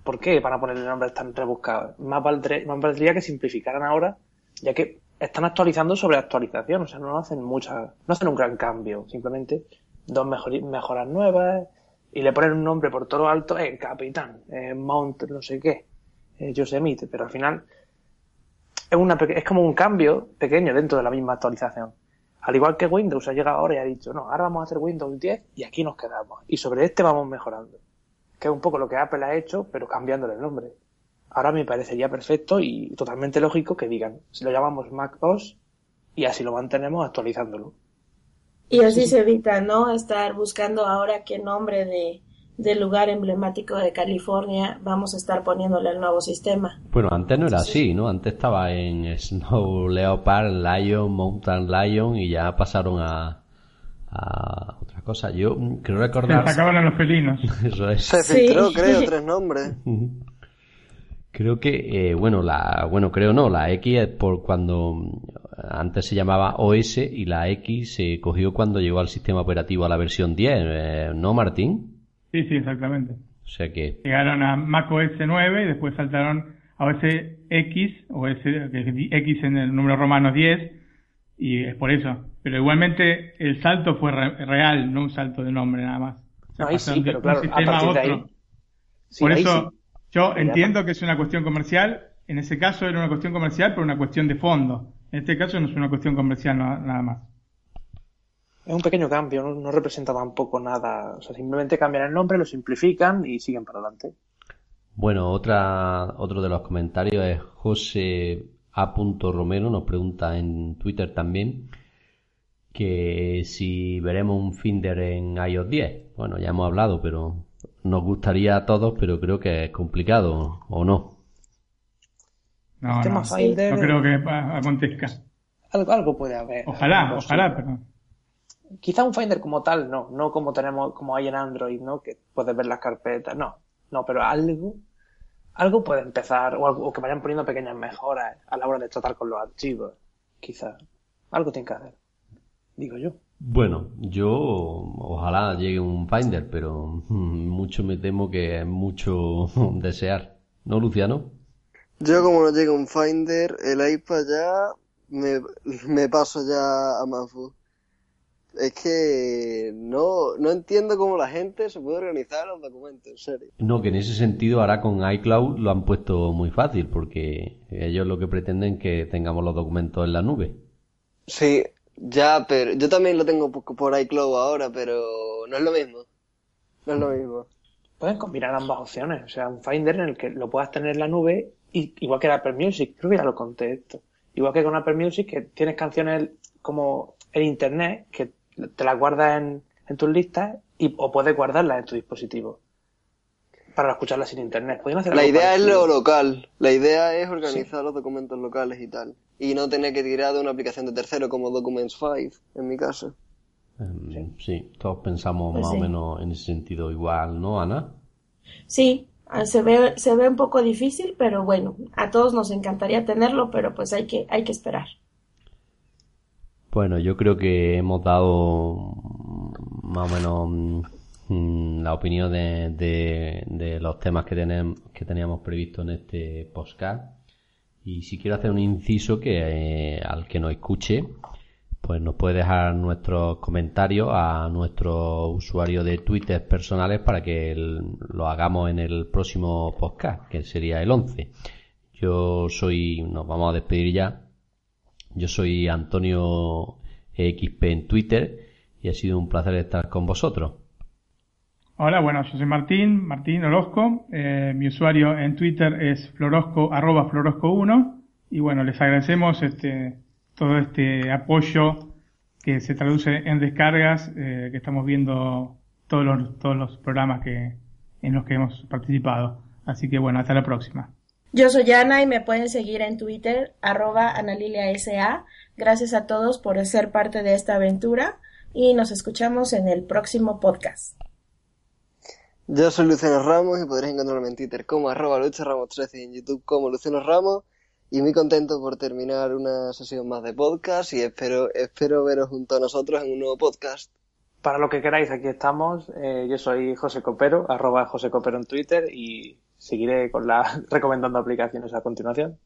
¿por qué van a ponerle nombres tan rebuscados? Más, valdría, más valdría que simplificaran ahora, ya que están actualizando sobre actualización, o sea, no hacen mucha, no hacen un gran cambio, simplemente dos mejoras nuevas y le ponen un nombre por todo lo alto, eh, capitán, eh, mount, no sé qué, eh, Yosemite, pero al final es, una, es como un cambio pequeño dentro de la misma actualización. Al igual que Windows ha llegado ahora y ha dicho, no, ahora vamos a hacer Windows 10 y aquí nos quedamos. Y sobre este vamos mejorando. Que es un poco lo que Apple ha hecho, pero cambiándole el nombre. Ahora me parecería perfecto y totalmente lógico que digan, si lo llamamos Mac OS y así lo mantenemos actualizándolo. Y así se evita, ¿no? Estar buscando ahora qué nombre de, del lugar emblemático de California vamos a estar poniéndole al nuevo sistema. Bueno, antes no era así, ¿no? Antes estaba en Snow Leopard, Lion, Mountain Lion y ya pasaron a, a otra cosa. Yo creo recordar... Se acaban los felinos. Eso es. Se filtró, creo, tres nombres. Creo que, eh, bueno, la, bueno, creo no, la X es por cuando antes se llamaba OS y la X se cogió cuando llegó al sistema operativo a la versión 10, eh, ¿no, Martín? Sí, sí, exactamente. O sea que... Llegaron a Mac OS 9 y después saltaron a OS X, o X en el número romano 10, y es por eso. Pero igualmente el salto fue real, no un salto de nombre nada más. no, ahí sí, pero claro, a, otro. por eso yo entiendo que es una cuestión comercial, en ese caso era una cuestión comercial, pero una cuestión de fondo. En este caso no es una cuestión comercial nada más. Es un pequeño cambio, no, representa tampoco nada. O sea, simplemente cambian el nombre, lo simplifican y siguen para adelante. Bueno, otra, otro de los comentarios es José A. Romero, nos pregunta en Twitter también que si veremos un Finder en iOS 10. Bueno, ya hemos hablado, pero nos gustaría a todos, pero creo que es complicado, ¿o no? No, no, no creo que acontezca. Algo, algo puede haber. Ojalá, ojalá, pero quizá un Finder como tal, no, no como tenemos, como hay en Android, ¿no? Que puedes ver las carpetas, no, no, pero algo, algo puede empezar, o, algo, que vayan poniendo pequeñas mejoras a la hora de tratar con los archivos, quizá, algo tiene que hacer, digo yo. Bueno, yo ojalá llegue un Finder, pero mucho me temo que es mucho desear, ¿no, Luciano? Yo como no llega un Finder, el iPad ya me, me paso ya a Mafu es que no, no entiendo cómo la gente se puede organizar los documentos, en serio. No, que en ese sentido ahora con iCloud lo han puesto muy fácil, porque ellos lo que pretenden es que tengamos los documentos en la nube. Sí, ya, pero yo también lo tengo por iCloud ahora, pero no es lo mismo. No es lo mismo. Pueden combinar ambas opciones, o sea, un Finder en el que lo puedas tener en la nube, y, igual que Apple Music, creo que ya lo conté esto. Igual que con Apple Music, que tienes canciones como en Internet, que te las guardas en, en tus listas y, o puedes guardarlas en tu dispositivo para escucharlas sin internet. la idea es lo local, la idea es organizar los documentos locales y tal. Y no tener que tirar de una aplicación de tercero como Documents 5, en mi caso. Em, sí. todos pensamos pues más o menos en ese sentido igual, ¿no, Ana? Sí, ah, se ve, se ve un poco difícil, pero bueno, a todos nos encantaría tenerlo, pero pues hay que, hay que esperar. Bueno, yo creo que hemos dado más o menos mm, la opinión de, los temas que, tenemos, que teníamos previsto en este podcast. Y si quiero hacer un inciso que eh, al que nos escuche, pues nos puede dejar nuestros comentarios a nuestro usuario de Twitter personales para que lo hagamos en el próximo podcast, que sería el 11. Yo soy, nos vamos a despedir ya. Yo soy Antonio XP en Twitter y ha sido un placer estar con vosotros. Hola, bueno, yo soy Martín, Martín Orozco. Eh, mi usuario en Twitter es florosco, arroba florosco1. Y bueno, les agradecemos este, todo este apoyo que se traduce en descargas, eh, que estamos viendo todos los, todos los programas que, en los que hemos participado. Así que bueno, hasta la próxima. Yo soy Ana y me pueden seguir en Twitter, arroba analiliasa. Gracias a todos por ser parte de esta aventura y nos escuchamos en el próximo podcast. Yo soy Luciano Ramos y podréis encontrarme en Twitter como arroba Ramos 13 y en YouTube como Luciano Ramos. y muy contento por terminar una sesión más de podcast y espero, espero veros junto a nosotros en un nuevo podcast. Para lo que queráis, aquí estamos. Eh, yo soy José Copero, arroba José Copero en Twitter y seguiré con la recomendando aplicaciones a continuación.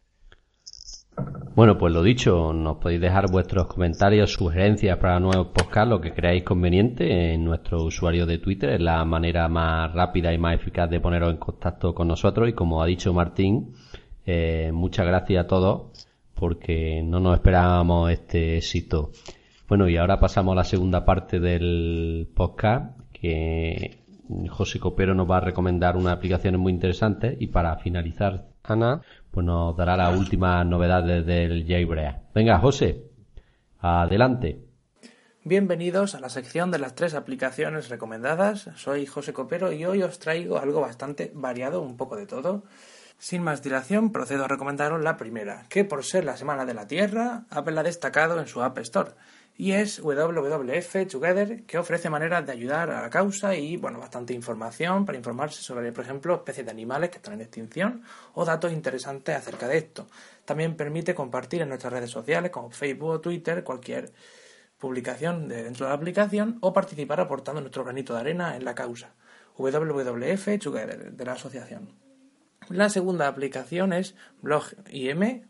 Bueno, pues lo dicho, nos podéis dejar vuestros comentarios, sugerencias para nuevos podcasts, lo que creáis conveniente en nuestro usuario de Twitter. Es la manera más rápida y más eficaz de poneros en contacto con nosotros. Y como ha dicho Martín, eh, muchas gracias a todos porque no nos esperábamos este éxito. Bueno, y ahora pasamos a la segunda parte del podcast que José Copero nos va a recomendar unas aplicaciones muy interesantes y para finalizar, Ana, pues nos dará las últimas novedades del jailbreak. Venga, José, adelante. Bienvenidos a la sección de las tres aplicaciones recomendadas. Soy José Copero y hoy os traigo algo bastante variado, un poco de todo. Sin más dilación, procedo a recomendaros la primera, que por ser la Semana de la Tierra, Apple ha destacado en su App Store, y es WWF Together, que ofrece maneras de ayudar a la causa y, bueno, bastante información para informarse sobre, por ejemplo, especies de animales que están en extinción o datos interesantes acerca de esto. También permite compartir en nuestras redes sociales como Facebook o Twitter cualquier publicación de dentro de la aplicación o participar aportando nuestro granito de arena en la causa. WWF Together, de la asociación. La segunda aplicación es BlogIM,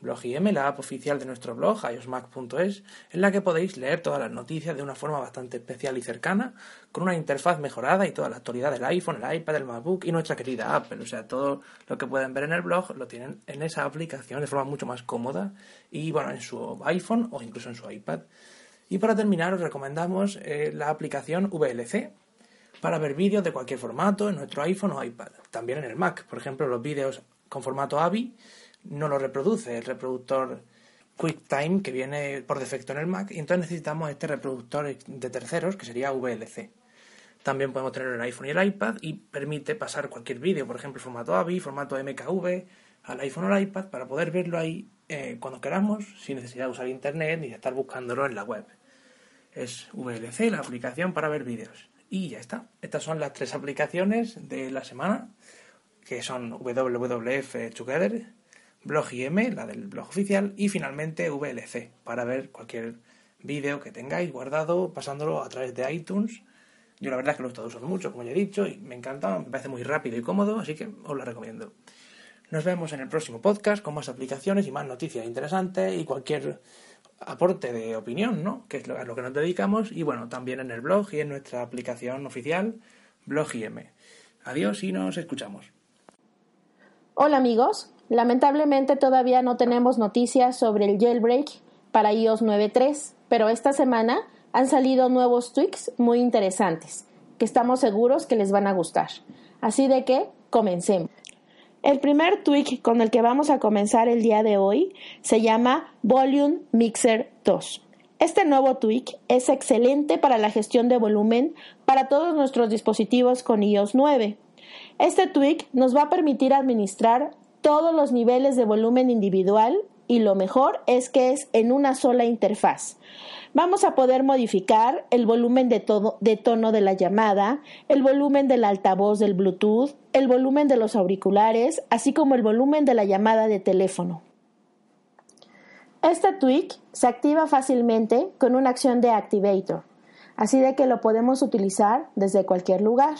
BlogIM, la app oficial de nuestro blog, iosmac.es, en la que podéis leer todas las noticias de una forma bastante especial y cercana, con una interfaz mejorada y toda la actualidad del iPhone, el iPad, el MacBook y nuestra querida Apple. O sea, todo lo que pueden ver en el blog lo tienen en esa aplicación de forma mucho más cómoda y, bueno, en su iPhone o incluso en su iPad. Y para terminar, os recomendamos eh, la aplicación VLC, para ver vídeos de cualquier formato en nuestro iPhone o iPad. También en el Mac, por ejemplo, los vídeos con formato AVI no lo reproduce el reproductor QuickTime que viene por defecto en el Mac y entonces necesitamos este reproductor de terceros que sería VLC. También podemos tener el iPhone y el iPad y permite pasar cualquier vídeo, por ejemplo, formato AVI, formato MKV, al iPhone o al iPad para poder verlo ahí eh, cuando queramos sin necesidad de usar internet ni de estar buscándolo en la web. Es VLC, la aplicación para ver vídeos. Y ya está. Estas son las tres aplicaciones de la semana, que son WWF Together, BlogIM, la del blog oficial, y finalmente VLC, para ver cualquier vídeo que tengáis guardado, pasándolo a través de iTunes. Yo la verdad es que lo he estado usando mucho, como ya he dicho, y me encanta, me parece muy rápido y cómodo, así que os la recomiendo. Nos vemos en el próximo podcast con más aplicaciones y más noticias interesantes y cualquier aporte de opinión, ¿no? Que es a lo que nos dedicamos y bueno, también en el blog y en nuestra aplicación oficial BlogIM. Adiós y nos escuchamos. Hola amigos, lamentablemente todavía no tenemos noticias sobre el jailbreak para iOS 9.3, pero esta semana han salido nuevos tweaks muy interesantes que estamos seguros que les van a gustar. Así de que comencemos. El primer tweak con el que vamos a comenzar el día de hoy se llama Volume Mixer 2. Este nuevo tweak es excelente para la gestión de volumen para todos nuestros dispositivos con iOS 9. Este tweak nos va a permitir administrar todos los niveles de volumen individual y lo mejor es que es en una sola interfaz. Vamos a poder modificar el volumen de, tono de la llamada, el volumen del altavoz del Bluetooth, el volumen de los auriculares, así como el volumen de la llamada de teléfono. Este tweak se activa fácilmente con una acción de Activator, así de que lo podemos utilizar desde cualquier lugar.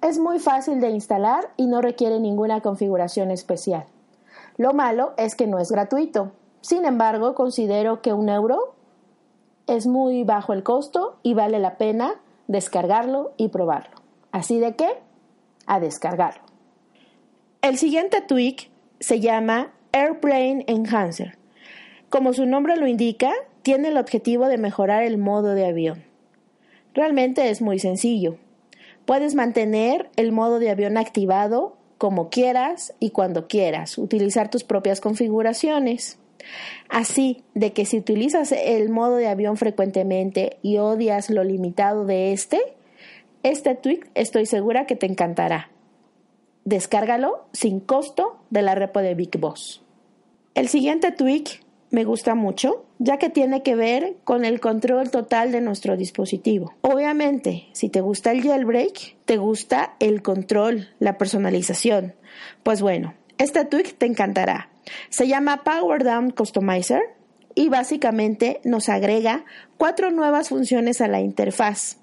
Es muy fácil de instalar y no requiere ninguna configuración especial. Lo malo es que no es gratuito. Sin embargo, considero que un euro es muy bajo el costo y vale la pena descargarlo y probarlo. Así de que, a descargarlo. El siguiente tweak se llama Airplane Enhancer. Como su nombre lo indica, tiene el objetivo de mejorar el modo de avión. Realmente es muy sencillo. Puedes mantener el modo de avión activado como quieras y cuando quieras, utilizar tus propias configuraciones. Así de que si utilizas el modo de avión frecuentemente y odias lo limitado de este, este tweak estoy segura que te encantará. Descárgalo sin costo de la repo de Big Boss. El siguiente tweak me gusta mucho, ya que tiene que ver con el control total de nuestro dispositivo. Obviamente, si te gusta el jailbreak, te gusta el control, la personalización. Pues bueno, este tweak te encantará Se llama Power Down Customizer y básicamente nos agrega cuatro nuevas funciones a la interfaz,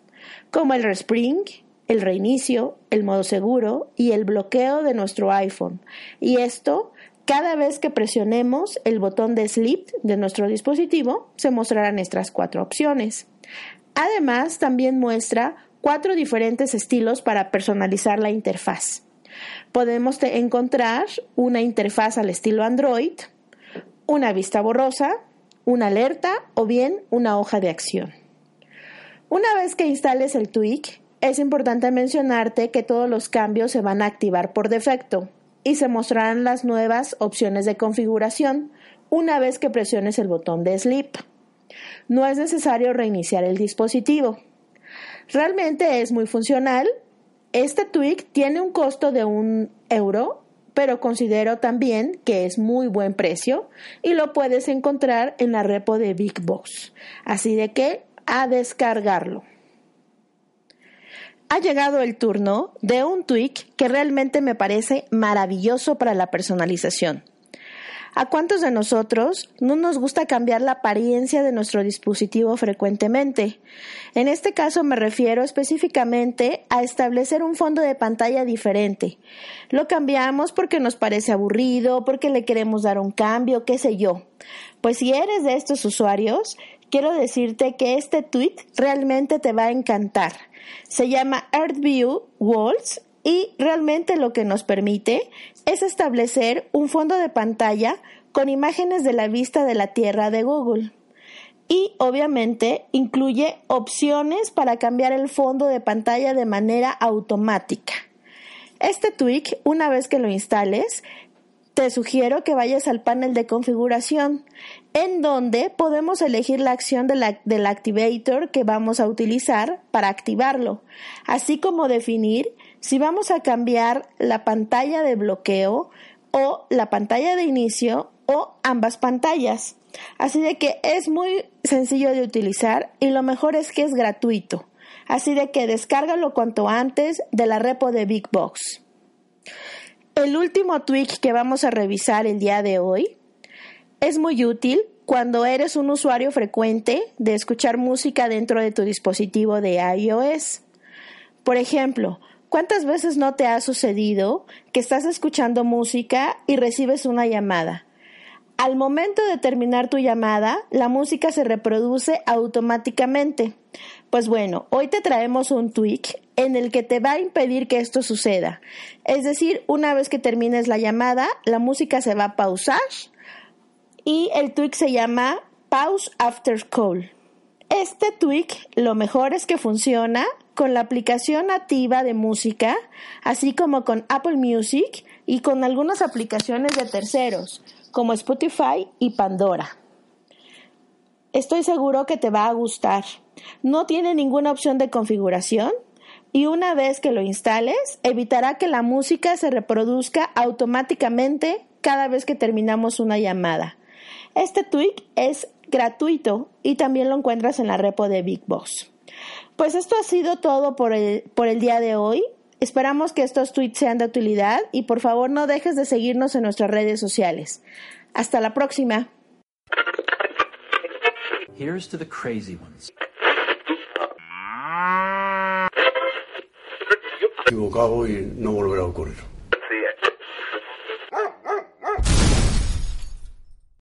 como el respring, el reinicio, el modo seguro y el bloqueo de nuestro iPhone. Y esto, cada vez que presionemos el botón de sleep de nuestro dispositivo, se mostrarán estas cuatro opciones. Además, también muestra cuatro diferentes estilos para personalizar la interfaz. Podemos encontrar una interfaz al estilo Android, una vista borrosa, una alerta o bien una hoja de acción. Una vez que instales el tweak, es importante mencionarte que todos los cambios se van a activar por defecto y se mostrarán las nuevas opciones de configuración una vez que presiones el botón de Sleep. No es necesario reiniciar el dispositivo. Realmente es muy funcional. Este tweak tiene un costo de un euro, pero considero también que es muy buen precio y lo puedes encontrar en la repo de Big Box. Así de que a descargarlo ha llegado el turno de un tweak que realmente me parece maravilloso para la personalización. ¿A cuántos de nosotros no nos gusta cambiar la apariencia de nuestro dispositivo frecuentemente? En este caso me refiero específicamente a establecer un fondo de pantalla diferente. Lo cambiamos porque nos parece aburrido, porque le queremos dar un cambio, qué sé yo. Pues si eres de estos usuarios, quiero decirte que este tweet realmente te va a encantar. Se llama EarthView Walls y realmente lo que nos permite es establecer un fondo de pantalla con imágenes de la vista de la Tierra de Google. Y obviamente incluye opciones para cambiar el fondo de pantalla de manera automática. Este tweak, una vez que lo instales, te sugiero que vayas al panel de configuración, en donde podemos elegir la acción del activator que vamos a utilizar para activarlo, así como definir si vamos a cambiar la pantalla de bloqueo o la pantalla de inicio o ambas pantallas. Así de que es muy sencillo de utilizar y lo mejor es que es gratuito. Así de que descárgalo cuanto antes de la repo de Big Box. El último tweak que vamos a revisar el día de hoy es muy útil cuando eres un usuario frecuente de escuchar música dentro de tu dispositivo de iOS. Por ejemplo, ¿cuántas veces no te ha sucedido que estás escuchando música y recibes una llamada? Al momento de terminar tu llamada, la música se reproduce automáticamente. Pues bueno, hoy te traemos un tweak en el que te va a impedir que esto suceda. Es decir, una vez que termines la llamada, la música se va a pausar y el tweak se llama Pause After Call. Este tweak lo mejor es que funciona con la aplicación nativa de música, así como con Apple Music y con algunas aplicaciones de terceros, como Spotify y Pandora. Estoy seguro que te va a gustar. No tiene ninguna opción de configuración y una vez que lo instales, evitará que la música se reproduzca automáticamente cada vez que terminamos una llamada. Este tweak es gratuito y también lo encuentras en la repo de Big Boss. Pues esto ha sido todo por el, día de hoy. Esperamos que estos tweets sean de utilidad y por favor no dejes de seguirnos en nuestras redes sociales. Hasta la próxima. Equivocado y no volverá a ocurrir.